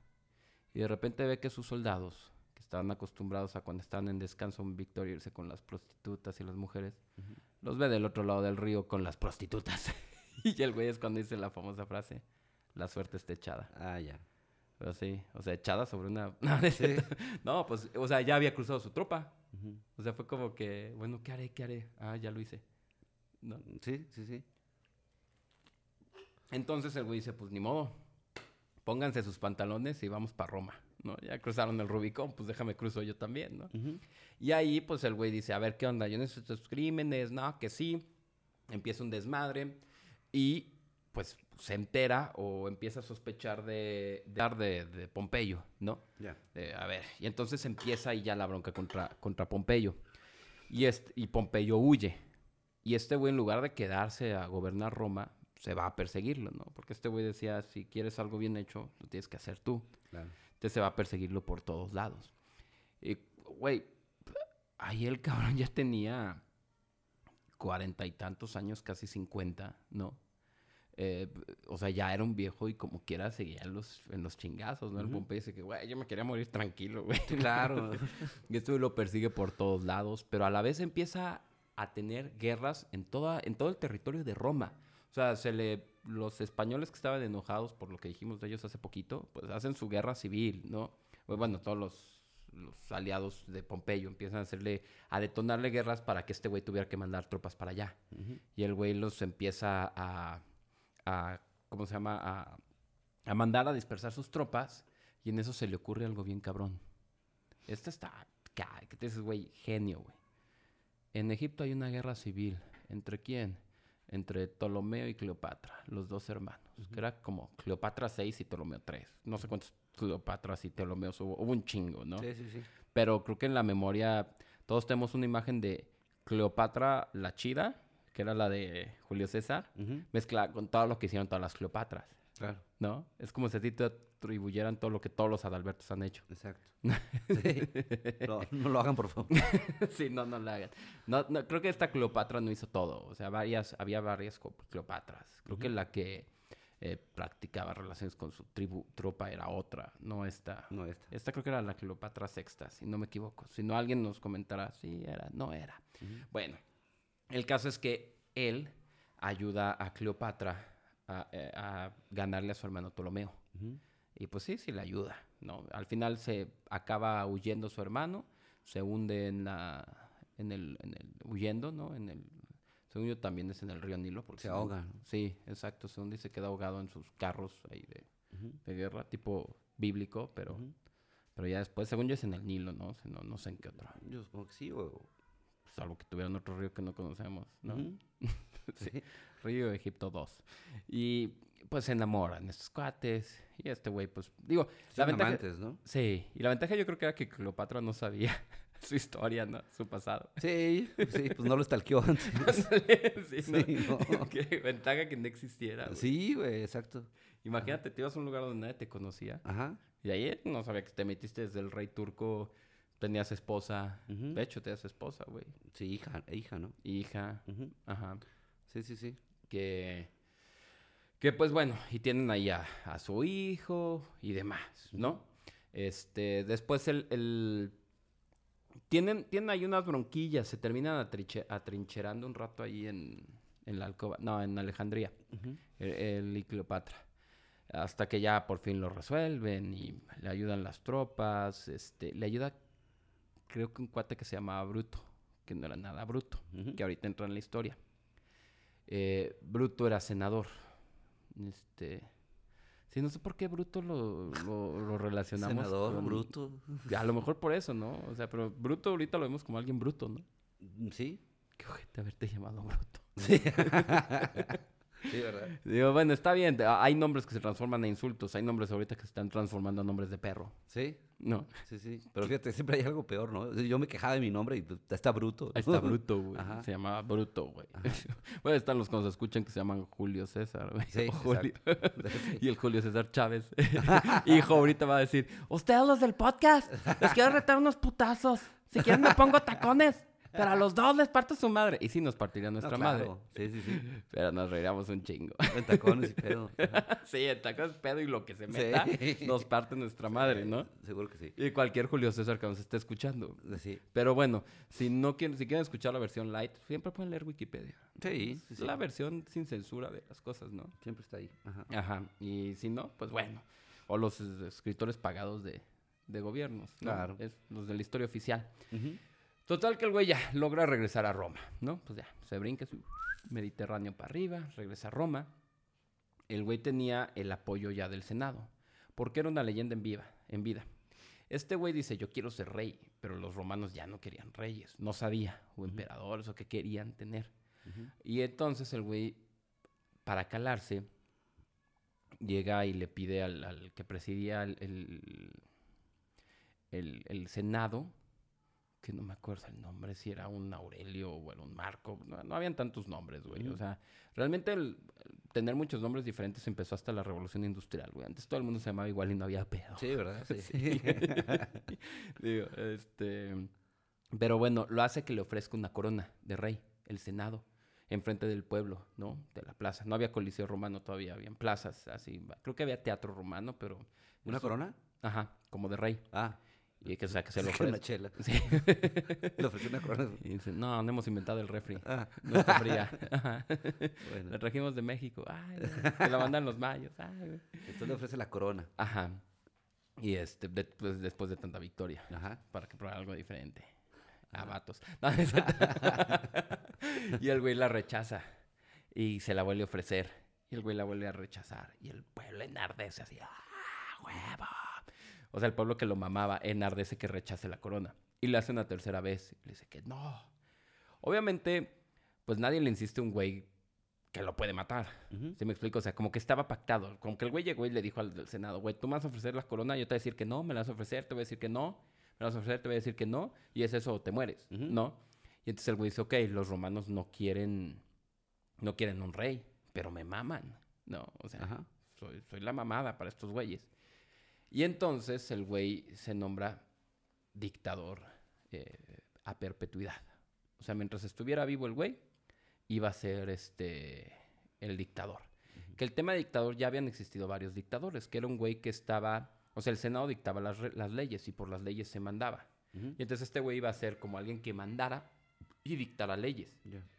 S1: Y de repente ve que sus soldados, que estaban acostumbrados a cuando están en descanso en Victoria irse con las prostitutas y las mujeres, los ve del otro lado del río con las prostitutas. y el güey es cuando dice la famosa frase, la suerte está echada.
S2: Ah, ya.
S1: Pero sí, o sea, echada sobre una... No, no pues, o sea, ya había cruzado su tropa. O sea, fue como que, bueno, ¿qué haré? ¿Qué haré? Ah, ya lo hice. ¿No?
S2: Sí, sí, sí.
S1: Entonces el güey dice, pues ni modo, pónganse sus pantalones y vamos para Roma, ¿no? Ya cruzaron el Rubicón, pues déjame cruzo yo también, ¿no?
S2: Ujú.
S1: Y ahí, pues el güey dice, a ver, ¿qué onda? Yo necesito estos crímenes, no, que sí. Empieza un desmadre y, pues, se entera o empieza a sospechar de, de, de, de Pompeyo, ¿no?
S2: Ya.
S1: Eh, a ver, y entonces empieza ahí ya la bronca contra, contra Pompeyo. Y, este, y Pompeyo huye. Y este güey, en lugar de quedarse a gobernar Roma, se va a perseguirlo, ¿no? Porque este güey decía, si quieres algo bien hecho, lo tienes que hacer tú.
S2: Claro.
S1: Entonces se va a perseguirlo por todos lados. Y, güey, ahí el cabrón ya tenía cuarenta y tantos años, casi cincuenta, ¿no? Eh, o sea, ya era un viejo y como quiera seguía en los, en los chingazos, ¿no? El
S2: Ujú.
S1: Pompeyo dice que, güey, yo me quería morir tranquilo, güey.
S2: Claro.
S1: Y esto lo persigue por todos lados, pero a la vez empieza a tener guerras en, toda, en todo el territorio de Roma. O sea, se le, los españoles que estaban enojados por lo que dijimos de ellos hace poquito, pues hacen su guerra civil, ¿no? Pues, Bueno, todos los, los aliados de Pompeyo empiezan a hacerle, a detonarle guerras para que este güey tuviera que mandar tropas para allá. Y el güey los empieza a, a ¿cómo se llama? A, a mandar a dispersar sus tropas. Y en eso se le ocurre algo bien cabrón. Este está, ¿qué te dices, güey? Genio, güey. En Egipto hay una guerra civil. ¿Entre quién? Entre Ptolomeo y Cleopatra, los dos hermanos. Que era como Cleopatra 6 y Ptolomeo 3. No sé cuántos Cleopatras y Ptolomeos hubo. Hubo un chingo, ¿no?
S2: Sí, sí, sí.
S1: Pero creo que en la memoria todos tenemos una imagen de Cleopatra la chida, que era la de Julio César, mezclada con todo lo que hicieron todas las Cleopatras,
S2: Claro.
S1: ¿no? Es como si a ti te atribuyeran todo lo que todos los Adalbertos han hecho.
S2: Exacto. Sí. No, no lo hagan, por favor.
S1: sí, no, no la hagan. No, no, creo que esta Cleopatra no hizo todo. O sea, varias, había varias Cleopatras. Creo que la que eh, practicaba relaciones con su tribu, tropa era otra, no esta.
S2: No esta.
S1: Esta creo que era la Cleopatra sexta, si no me equivoco. Si no, alguien nos comentará si era, no era. Bueno, el caso es que él ayuda a Cleopatra a, eh, a ganarle a su hermano Ptolomeo. Y pues sí, sí le ayuda, ¿no? Al final se acaba huyendo su hermano, se hunde en la... En el, en el, huyendo, ¿no? En el, según yo también es en el río Nilo. Porque
S2: Se ahoga, ¿no?
S1: Sí, exacto, se hunde y se queda ahogado en sus carros ahí de, de guerra, tipo bíblico, pero. Pero ya después, según yo, es en el Nilo, ¿no? O sea, no, no sé en qué otro.
S2: Yo supongo que sí, o...
S1: Salvo que tuvieran otro río que no conocemos, ¿no? Sí. Río Egipto 2. Y pues se enamoran estos cuates. Y este güey, pues, digo, la
S2: Son
S1: ventaja...
S2: amantes, ¿no?
S1: Sí, y la ventaja yo creo que era que Cleopatra no sabía su historia, ¿no? Su pasado.
S2: Sí, sí, pues no lo stalkeó antes.
S1: sí.
S2: Sí, no.
S1: Qué ventaja que no existiera. güey.
S2: Sí, güey, exacto.
S1: Imagínate, te ibas a un lugar donde nadie te conocía.
S2: Ajá.
S1: Y ahí no sabía que te metiste desde el rey turco, tenías esposa. De hecho, tenías esposa, güey.
S2: Sí, hija, hija, ¿no?
S1: Hija. Ajá.
S2: Sí, sí, sí.
S1: Que. Que pues bueno, y tienen ahí a, a su hijo y demás, ¿no? Este, después el, el- Tienen, tienen ahí unas bronquillas, se terminan atrinche- atrincherando un rato ahí en, en la alcoba, no, en Alejandría, el, el y Cleopatra. Hasta que ya por fin lo resuelven y le ayudan las tropas, este, le ayuda, creo que un cuate que se llamaba Bruto, que no era nada bruto, que ahorita entra en la historia. Eh, Bruto era senador. Este. Sí, no sé por qué Bruto lo, lo, lo relacionamos.
S2: Senador,
S1: con-
S2: bruto.
S1: A lo mejor por eso, ¿no? O sea, pero Bruto ahorita lo vemos como alguien bruto, ¿no?
S2: Sí.
S1: Qué ojete haberte llamado Bruto.
S2: Sí. sí, ¿verdad?
S1: Digo, bueno, está bien. Hay nombres que se transforman en insultos. Hay nombres ahorita que se están transformando en nombres de perro.
S2: Sí,
S1: No.
S2: sí, sí. Pero fíjate, siempre hay algo peor, ¿no? Yo me quejaba de mi nombre y pues, está bruto.
S1: Está Bruto, güey. Se llamaba Bruto, güey. bueno, están los cuando se escuchan que se llaman Julio César, güey.
S2: Sí,
S1: Julio. Y el Julio César Chávez, hijo, ahorita va a decir, ustedes los del podcast, les quiero retar unos putazos. Si quieren me pongo tacones, pero a los dos les parto su madre. Y sí nos partiría
S2: No,
S1: nuestra
S2: claro.
S1: madre,
S2: Sí, sí, sí.
S1: pero nos reiríamos un chingo.
S2: En tacones y pedo.
S1: sí, en tacones, pedo y lo que se meta,
S2: Sí.
S1: nos parte nuestra madre, ¿no?
S2: Seguro que sí.
S1: Y cualquier Julio César que nos esté escuchando.
S2: Sí,
S1: Pero bueno, si no quieren, si quieren escuchar la versión light, siempre pueden leer Wikipedia.
S2: sí, sí, sí.
S1: la versión sin censura de las cosas, ¿no?
S2: Siempre está ahí. Ajá.
S1: Ajá. Y si no, pues bueno. O los es- escritores pagados de, de gobiernos. ¿no?
S2: Claro.
S1: Es los de la historia oficial.
S2: Ujú.
S1: Total que el güey ya logra regresar a Roma, ¿no? Pues ya, se brinca su Mediterráneo para arriba, regresa a Roma. El güey tenía el apoyo ya del Senado, porque era una leyenda en, viva, en vida. Este güey dice, yo quiero ser rey, pero los romanos ya no querían reyes, no sabía, o emperadores, o qué querían tener. Y entonces el güey, para calarse, llega y le pide al, al que presidía el, el, el- el Senado, que no me acuerdo el nombre, si era un Aurelio o era un Marco, no, no habían tantos nombres, güey. O sea, realmente el, el tener muchos nombres diferentes empezó hasta la Revolución Industrial, güey. Antes todo el mundo se llamaba igual y no había pedo.
S2: Sí, ¿verdad? Sí.
S1: Sí. Digo, este. Pero bueno, lo hace que le ofrezca una corona de rey, el Senado, enfrente del pueblo, ¿no? De la plaza. No había coliseo romano todavía, habían plazas así. Creo que había teatro romano, pero.
S2: ¿Una
S1: eso-
S2: corona?
S1: Ajá, como de rey.
S2: Ah,
S1: Y que, o sea, que se lo
S2: es una
S1: ofrece.
S2: chela.
S1: Sí.
S2: Le ofreció una corona.
S1: Y dice, no, no hemos inventado el refri.
S2: Ah,
S1: No está fría.
S2: Bueno.
S1: La trajimos de México. Ay, que la mandan los mayos. Ay.
S2: Entonces le ofrece la corona.
S1: Ajá. Y este, de- pues, después de tanta victoria.
S2: Ajá.
S1: para que pruebe algo diferente. A vatos. No, y el güey la rechaza. Y se la vuelve a ofrecer. Y el güey la vuelve a rechazar. Y el pueblo enardece así. ¡Ah, huevo! O sea, el pueblo que lo mamaba enardece que rechace la corona. Y le hace una tercera vez. Y le dice que no. Obviamente, pues nadie le insiste a un güey que lo puede matar.
S2: Ujú.
S1: ¿Sí me explico? O sea, como que estaba pactado. Como que el güey llegó y le dijo al Senado, güey, tú me vas a ofrecer la corona, yo te voy a decir que no, me la vas a ofrecer, te voy a decir que no, me la vas a ofrecer, te voy a decir que no, y es eso te mueres. ¿no? Y entonces el güey dice, ok, los romanos no quieren, no quieren un rey, pero me maman, ¿no? O sea, soy, soy la mamada para estos güeyes. Y entonces el güey se nombra dictador eh, a perpetuidad. O sea, mientras estuviera vivo el güey, iba a ser este el dictador. Que el tema de dictador ya habían existido varios dictadores, que era un güey que estaba, o sea, el Senado dictaba las, las leyes y por las leyes se mandaba. Y entonces este güey iba a ser como alguien que mandara y dictara leyes.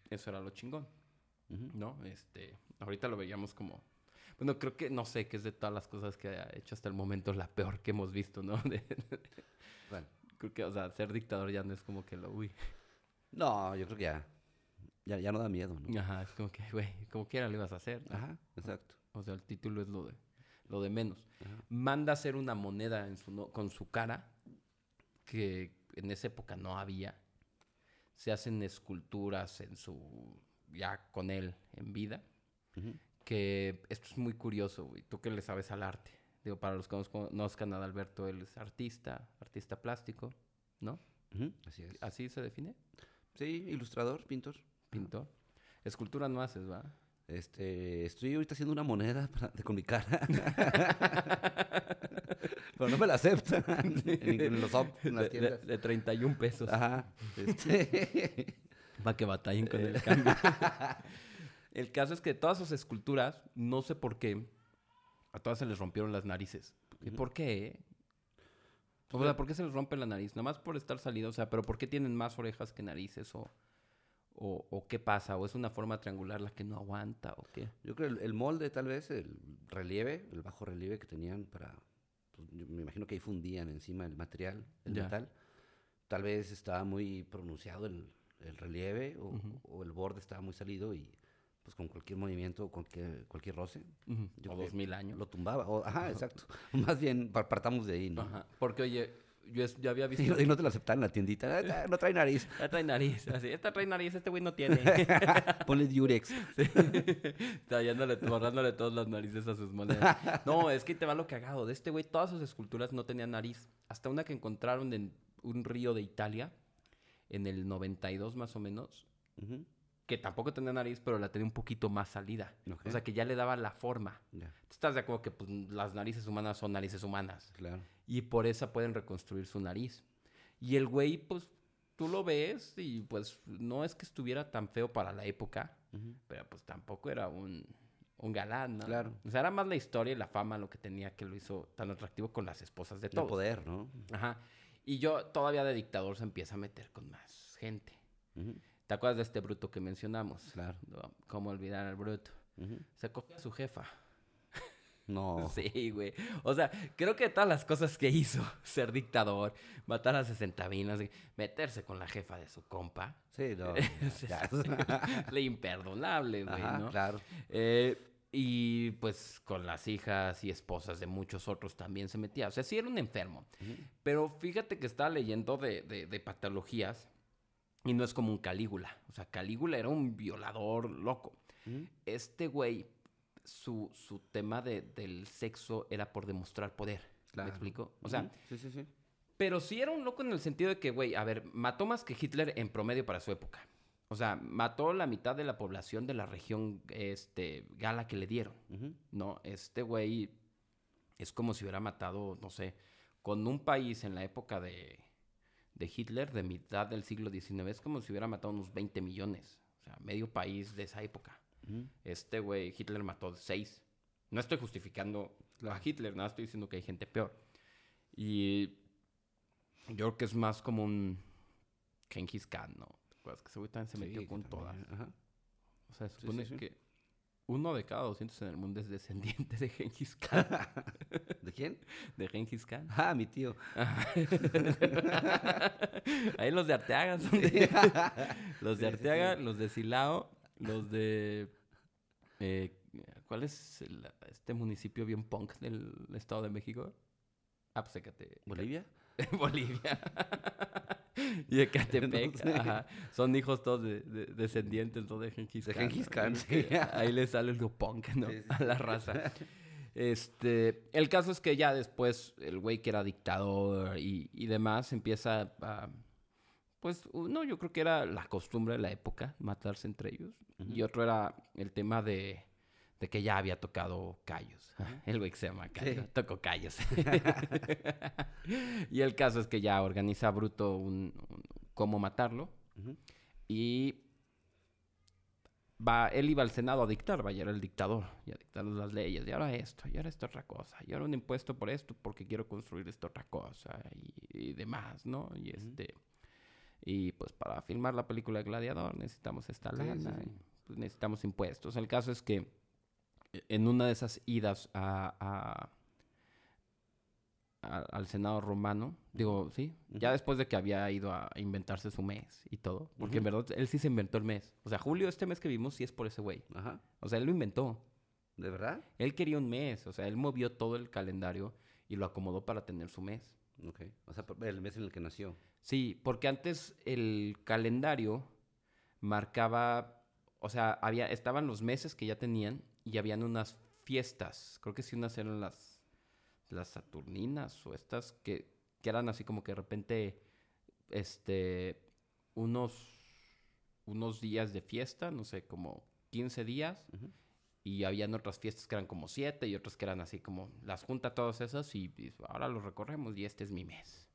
S1: Eso era lo chingón. ¿no? Este, ahorita lo veíamos como bueno, creo que no sé, que es de todas las cosas que ha hecho hasta el momento la peor que hemos visto, ¿no? De-
S2: Bueno.
S1: creo que, o sea, ser dictador ya no es como que lo, uy.
S2: No, yo creo que ya, ya, ya no da miedo, ¿no?
S1: Ajá, es como que, güey, como quiera lo ibas a hacer. ¿no?
S2: Ajá, exacto.
S1: O sea, el título es lo de lo de menos. Manda a hacer una moneda en su no- con su cara, que en esa época no había. Se hacen esculturas en su, ya con él en vida. Que esto es muy curioso, güey. Tú que le sabes al arte. Digo, para los que no conozcan a Adalberto, él es artista, artista plástico, ¿no?
S2: Así es.
S1: Así se define,
S2: Sí, ilustrador, pintor.
S1: pintor. Escultura no haces, ¿va?
S2: Este, estoy ahorita haciendo una moneda para- de, con mi cara. Pero no me la aceptan en, en los op- en
S1: De,
S2: las
S1: de,
S2: tiendas.
S1: de 31 pesos.
S2: Ajá. Este,
S1: Para que batallen con el cambio. el caso es que todas sus esculturas, no sé por qué, a todas se les rompieron las narices. ¿Y por qué? O sea, ¿por qué se les rompe la nariz? Nada más por estar salido. O sea, ¿pero por qué tienen más orejas que narices? ¿O, o, o qué pasa? ¿O es una forma triangular la que no aguanta? ¿O qué?
S2: yo creo el, el molde, tal vez, el relieve, el bajo relieve que tenían para. pues, yo me imagino que ahí fundían encima el material, el
S1: Ya.
S2: metal. Tal vez estaba muy pronunciado el, el relieve o el borde estaba muy salido y pues con cualquier movimiento cualquier, cualquier roce. Yo
S1: o dos mil años.
S2: lo tumbaba. o- ajá, exacto. Más bien par- partamos de ahí, ¿no?
S1: Ajá. Porque, oye, yo, es- yo había
S2: Y,
S1: visto...
S2: no- y no te lo aceptan en la tiendita. "Ah, No trae nariz.
S1: Esta trae nariz. Así, esta trae nariz, este güey no tiene.
S2: Ponle Durex.
S1: Tallándole, borrándole todas las narices a sus monedas. No, es que te va lo cagado. De este güey, todas sus esculturas no tenían nariz. Hasta una que encontraron en un río de Italia, en el 92 más o menos,
S2: Ujú,
S1: que tampoco tenía nariz, pero la tenía un poquito más salida.
S2: Ok.
S1: O sea, que ya le daba la forma.
S2: Ya,
S1: ¿Tú estás de acuerdo que pues, las narices humanas son narices humanas?
S2: claro.
S1: Y por esa pueden reconstruir su nariz. Y el güey, pues, tú lo ves y pues no es que estuviera tan feo para la época. Pero pues tampoco era un, un galán, ¿no?
S2: Claro.
S1: O sea, era más la historia y la fama lo que tenía que lo hizo tan atractivo con las esposas de
S2: El
S1: todos.
S2: poder, ¿no?
S1: Ajá. Y yo todavía de dictador se empieza a meter con más gente.
S2: Ujú,
S1: ¿Te acuerdas de este bruto que mencionamos?
S2: Claro.
S1: ¿Cómo olvidar al bruto? Se cogió a su jefa.
S2: No.
S1: Sí, güey. O sea, creo que todas las cosas que hizo, ser dictador, matar a 60 vinas, meterse con la jefa de su compa,
S2: Sí, no.
S1: le imperdonable, güey,
S2: Ajá,
S1: ¿no?
S2: claro.
S1: Eh, y pues con las hijas y esposas de muchos otros también se metía. O sea, sí era un enfermo. Pero fíjate que estaba leyendo de, de- de patologías y no es como un Calígula. O sea, Calígula era un violador loco. Este güey, su, su tema de- del sexo era por demostrar poder.
S2: Claro.
S1: ¿Me explico? O sea,
S2: Sí, sí, sí.
S1: pero sí era un loco en el sentido de que, güey, a ver, mató más que Hitler en promedio para su época. O sea, mató la mitad de la población de la región este, gala que le dieron. No, este güey es como si hubiera matado, no sé, con un país en la época de, de Hitler, de mitad del siglo XIX, es como si hubiera matado unos 20 millones. O sea, medio país de esa época. Este güey, Hitler mató seis. No estoy justificando a Hitler, nada, estoy diciendo que hay gente peor. Y yo creo que es más como un Genghis Khan, ¿no? ¿Te acuerdas que ese güey también se metió con
S2: también,
S1: todas?
S2: ajá.
S1: O sea, supone
S2: sí, sí.
S1: que uno de cada 200 en el mundo es descendiente de Genghis Khan.
S2: ¿De quién?
S1: de Genghis Khan.
S2: Ah, mi tío.
S1: Ahí los de Arteaga son de... los de Arteaga, los de Silao, los de... eh, ¿Cuál es el- este municipio bien punk del Estado de México? Ah, pues
S2: ¿Bolivia?
S1: Bolivia. y Ecatepec,
S2: No sé.
S1: ajá. Son hijos todos de, de- descendientes ¿no? de Genghis
S2: De. Genghis
S1: Ahí le sale lo punk, ¿no?
S2: Sí, sí,
S1: A la raza. Este, el caso es que ya después el güey que era dictador y, y demás empieza a... Pues, no, yo creo que era la costumbre de la época, matarse entre ellos. Y otro era el tema de, de que ya había tocado callos. El güey que se llama Callo,
S2: Sí.
S1: tocó callos. y el caso es que ya organiza Bruto un, un- cómo matarlo. Y va, él iba al Senado a dictar, vaya, era el dictador, y a dictar las leyes, y ahora esto, y ahora esta otra cosa, y ahora un impuesto por esto porque quiero construir esta otra cosa, y, y demás, ¿no? Y este, y pues para filmar la película de Gladiador necesitamos esta lana,
S2: sí, sí.
S1: y, pues, necesitamos impuestos. El caso es que en una de esas idas a, a- a- al Senado romano, digo, sí, ya después de que había ido a inventarse su mes y todo, porque en verdad él sí se inventó el mes. O sea, julio, este mes que vimos, sí es por ese güey.
S2: Ajá.
S1: O sea, él lo inventó.
S2: ¿De verdad?
S1: Él quería un mes, o sea, él movió todo el calendario y lo acomodó para tener su mes.
S2: Ok. O sea, el mes en el que nació.
S1: Sí, porque antes el calendario marcaba, o sea, había, estaban los meses que ya tenían y habían unas fiestas. Creo que sí unas eran las, las Saturninas o estas que, que eran así como que de repente, este, unos, unos días de fiesta, no sé, como 15 días. Y habían otras fiestas que eran como siete y otras que eran así como las junta todas esas y, y ahora los recorremos y este es mi mes.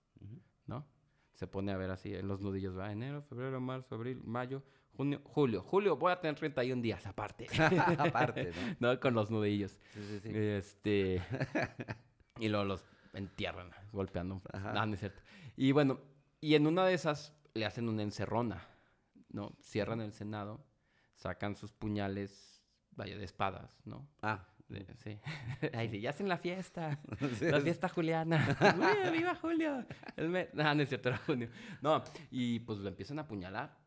S1: ¿no? Se pone a ver así en los nudillos, va enero, febrero, marzo, abril, mayo, junio, julio. Julio voy a tener 31 días aparte,
S2: Aparte, ¿no?
S1: ¿no? Con los nudillos.
S2: Sí, sí, sí.
S1: Este. y luego los entierran golpeando.
S2: Ajá.
S1: No, no es cierto. Y bueno, y en una de esas le hacen una encerrona, ¿no? Cierran el Senado, sacan sus puñales, vaya, de espadas, ¿no?
S2: Ah.
S1: Sí. Ay, sí, ya hacen la fiesta.
S2: Sí,
S1: La fiesta juliana. ¡Uy, ¡Viva Julio! El me- No, no es cierto, era junio. No, y pues lo empiezan a apuñalar.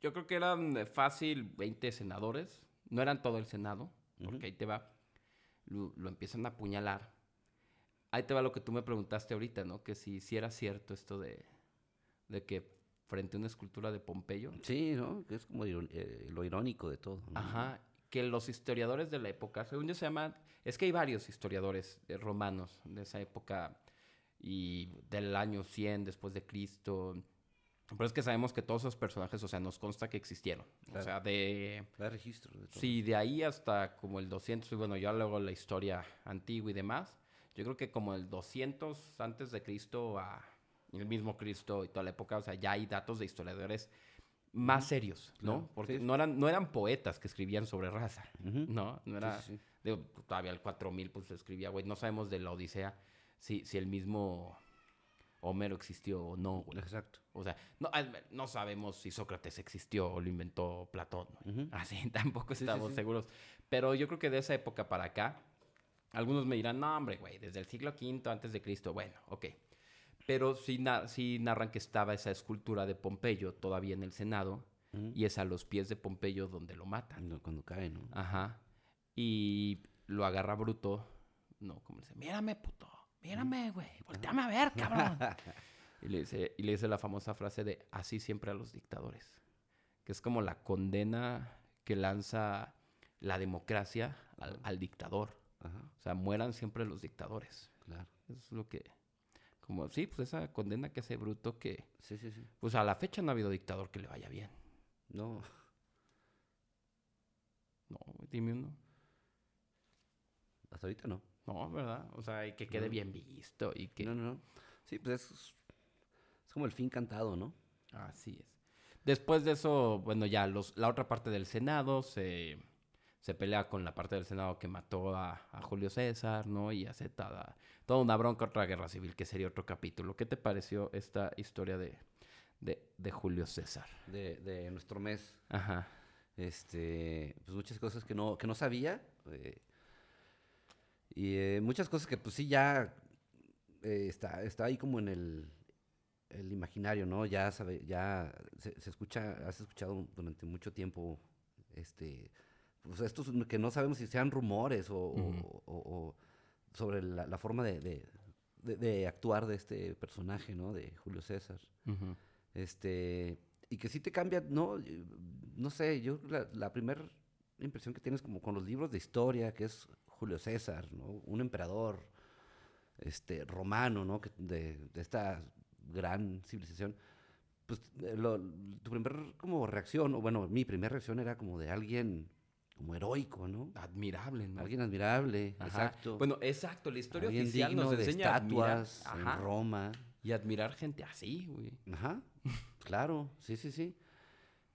S1: Yo creo que eran eh, fácil 20 senadores. No eran todo el Senado, porque ahí te va. Lo, lo empiezan a apuñalar. Ahí te va lo que tú me preguntaste ahorita, ¿no? Que si, si era cierto esto de, de que frente a una escultura de Pompeyo,
S2: Sí, ¿no? Que es como eh, lo irónico de todo. ¿no?
S1: Ajá, que los historiadores de la época, según yo se llaman, es que hay varios historiadores eh, romanos de esa época y del año 100 después de Cristo. Pero es que sabemos que todos esos personajes, o sea, nos consta que existieron. O sea, de...
S2: Da registro de todo.
S1: Sí, de ahí hasta como el 200, y bueno, ya luego la historia antigua y demás. Yo creo que como el 200 antes de Cristo a el mismo Cristo y toda la época, o sea, ya hay datos de historiadores más serios, ¿no?
S2: Claro,
S1: Porque
S2: sí.
S1: no eran no eran poetas que escribían sobre raza. ¿no? No era
S2: sí, sí.
S1: digo, todavía el 4000 pues escribía, güey, no sabemos de la Odisea si si el mismo Homero existió o no, güey.
S2: Exacto.
S1: O sea, no, sabemos si Sócrates existió o lo inventó Platón. Así tampoco
S2: Sí, sí,
S1: estamos
S2: sí.
S1: seguros. Pero yo creo que de esa época para acá, algunos me dirán, no, hombre, güey, desde el siglo V antes de Cristo. Bueno, ok. Pero sí, na- sí narran que estaba esa escultura de Pompeyo todavía en el Senado
S2: Ujú.
S1: y es a los pies de Pompeyo donde lo matan.
S2: Cuando, cuando cae, ¿no?
S1: Ajá. Y lo agarra Bruto. No, como dice, mírame, puto. Mírame, güey. Volteame a ver, cabrón. y, le dice, y le dice la famosa frase de así siempre a los dictadores. Que es como la condena que lanza la democracia al, al dictador.
S2: Ajá,
S1: O sea, mueran siempre los dictadores.
S2: claro.
S1: Eso es lo que... Como, sí, pues esa condena que hace Bruto que...
S2: Sí, sí, sí.
S1: Pues a la fecha no ha habido dictador que le vaya bien.
S2: No,
S1: No, dime uno.
S2: hasta ahorita no.
S1: No, ¿verdad? O sea, y que quede
S2: No.
S1: bien visto y que...
S2: No, no, no. Sí, pues es, es como el fin cantado, ¿no?
S1: Así es. Después de eso, bueno, ya los, la otra parte del Senado se, se pelea con la parte del Senado que mató a, a Julio César, ¿no? Y hace toda, toda una bronca, otra guerra civil, que sería otro capítulo. ¿Qué te pareció esta historia de, de, de Julio César?
S2: De, de nuestro mes.
S1: Ajá.
S2: Este, pues muchas cosas que no, que no sabía. eh, y eh, muchas cosas que pues sí ya eh, está, está ahí como en el, el imaginario, ¿no? Ya sabe, ya se, se escucha, has escuchado durante mucho tiempo, este, pues estos que no sabemos si sean rumores o, o-
S1: Ujú.
S2: o- o sobre la, la forma de, de- de- de actuar de este personaje, ¿no? De Julio César. Este, y que sí te cambia, no, no sé, yo la, la primera impresión que tienes como con los libros de historia, que es Julio César, ¿no? Un emperador, este, romano, ¿no? Que de, de esta gran civilización, pues eh, lo- tu primer como reacción, o bueno, mi primera reacción era como de alguien como heroico, ¿no?
S1: Admirable, ¿no?
S2: Alguien admirable,
S1: Ajá.
S2: exacto.
S1: Bueno, exacto. La historia
S2: alguien
S1: oficial
S2: digno
S1: nos
S2: de
S1: enseña a admirar-
S2: estatuas
S1: Ajá.
S2: en Roma.
S1: Y admirar gente así, güey.
S2: Ajá, claro, sí, sí, sí.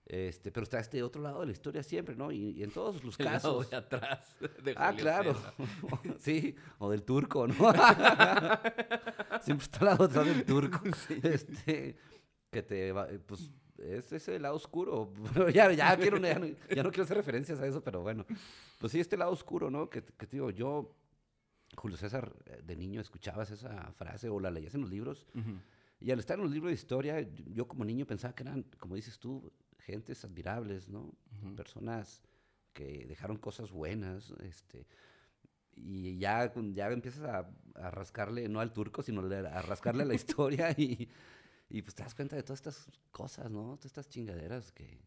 S2: Este, pero está este otro lado de la historia siempre, ¿no? Y, y en todos los
S1: El lado
S2: casos.
S1: de atrás. de
S2: Ah,
S1: Julio
S2: claro. Sí, o del turco, ¿no? siempre está al lado atrás del turco. Este, que te va, pues, es ese lado oscuro. Ya, ya, quiero, ya, no, ya no quiero hacer referencias a eso, pero bueno. Pues sí, este lado oscuro, ¿no? Que, que te digo, yo, Julio César, eh, de niño escuchabas esa frase o la leías en los libros. Y al estar en los libros de historia, yo como niño pensaba que eran, como dices tú, gentes admirables, ¿no? Personas que dejaron cosas buenas, este, y ya, ya empiezas a, a rascarle, no al turco, sino a rascarle a la historia y, y, pues te das cuenta de todas estas cosas, ¿no? Todas estas chingaderas que,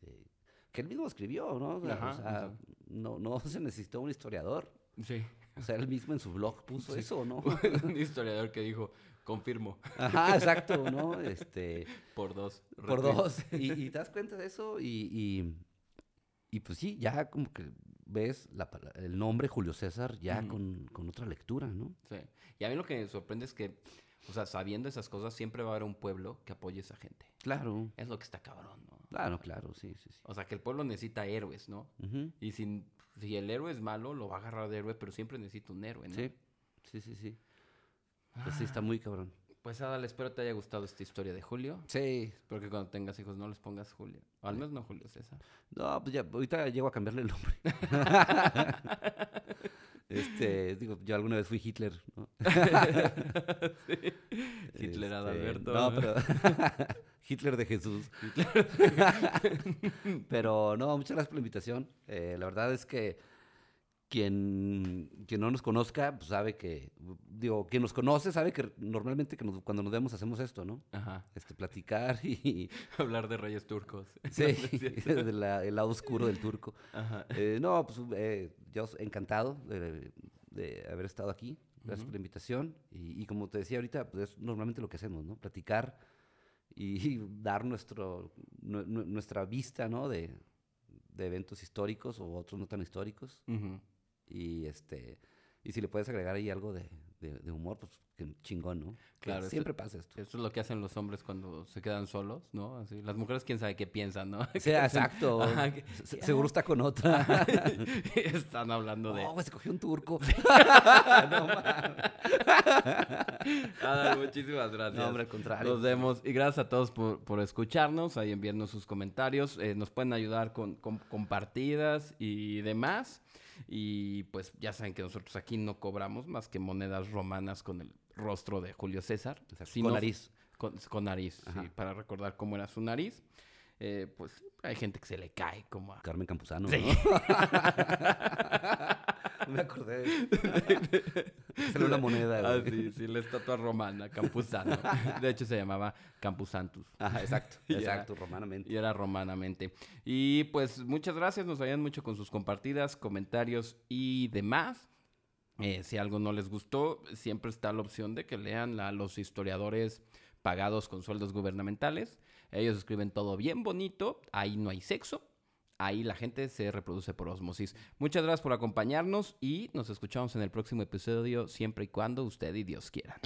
S2: que, que él mismo escribió, ¿no? O sea,
S1: Ajá,
S2: o sea,
S1: ajá.
S2: no, no se necesitó un historiador.
S1: Sí.
S2: O sea, él mismo en su blog puso
S1: Sí.
S2: eso, ¿no?
S1: Un historiador que dijo, confirmo,
S2: Ajá, exacto, ¿no? Este,
S1: por dos.
S2: por dos. Y, y te das cuenta de eso y, y, y pues sí, ya como que ves la el nombre Julio César ya con, con otra lectura, ¿no?
S1: Sí. Y a mí lo que me sorprende es que, o sea, sabiendo esas cosas, siempre va a haber un pueblo que apoye a esa gente.
S2: Claro,
S1: Es lo que está cabrón, ¿no?
S2: claro, claro, sí, sí, sí.
S1: O sea, que el pueblo necesita héroes, ¿no? Y sin, si el héroe es malo, lo va a agarrar de héroe, pero siempre necesita un héroe, ¿no?
S2: Sí, sí, sí, sí. Pues sí, está muy cabrón.
S1: Pues Adal, espero te haya gustado esta historia de Julio.
S2: Sí.
S1: Espero que cuando tengas hijos no les pongas Julio. O al menos no Julio César.
S2: No, pues ya, ahorita llego a cambiarle el nombre. este, digo, yo alguna vez fui Hitler, ¿no?
S1: Hitler
S2: Este,
S1: Adalberto.
S2: No, pero Hitler de Jesús. pero no, muchas gracias por la invitación. Eh, la verdad es que quien, quien no nos conozca, pues sabe que, digo, quien nos conoce sabe que normalmente que nos- cuando nos vemos hacemos esto, ¿no?
S1: Ajá.
S2: Este, platicar y,
S1: Hablar de reyes turcos.
S2: sí, del lado oscuro del turco.
S1: Ajá.
S2: Eh, no, pues eh, yo encantado de, de haber estado aquí. Gracias por la invitación. Y, y como te decía ahorita, pues es normalmente lo que hacemos, ¿no? Platicar y, dar nuestro, nu- nu- nuestra vista, ¿no? De, de eventos históricos o otros no tan históricos.
S1: Ujú.
S2: Y este y si le puedes agregar ahí algo de, de- de humor, pues que chingón, ¿no?
S1: Claro,
S2: siempre pasa esto.
S1: Eso es lo que hacen los hombres cuando se quedan solos, ¿no? Así, las mujeres quién sabe qué piensan, ¿no?
S2: Sí, exacto.
S1: Ajá, que-
S2: Se- seguro está con otra.
S1: Están hablando de...
S2: Güey, se cogió un turco.
S1: no. Adal, muchísimas gracias.
S2: No, hombre, al contrario.
S1: Nos vemos y gracias a todos por, por escucharnos, ahí enviarnos sus comentarios, eh, nos pueden ayudar con, con compartidas y demás. Y pues ya saben que nosotros aquí no cobramos más que monedas romanas con el rostro de Julio César. Si
S2: con
S1: no-
S2: nariz.
S1: Con, con nariz, sí, para recordar cómo era su nariz. Eh, pues hay gente que se le cae como a...
S2: Carmen Campuzano.
S1: Sí.
S2: ¿no? Me acordé. Salió la moneda.
S1: Ah, sí, sí, la estatua romana, Campuzano. De hecho se llamaba Campusantus.
S2: Ajá, exacto.
S1: Y era-
S2: Exacto, romanamente.
S1: Y era romanamente. Y pues muchas gracias, nos ayudan mucho con sus compartidas, comentarios y demás. Eh, si algo no les gustó, siempre está la opción de que lean a los historiadores pagados con sueldos gubernamentales. Ellos escriben todo bien bonito, ahí no hay sexo, ahí la gente se reproduce por osmosis. Muchas gracias por acompañarnos y nos escuchamos en el próximo episodio, siempre y cuando usted y Dios quieran.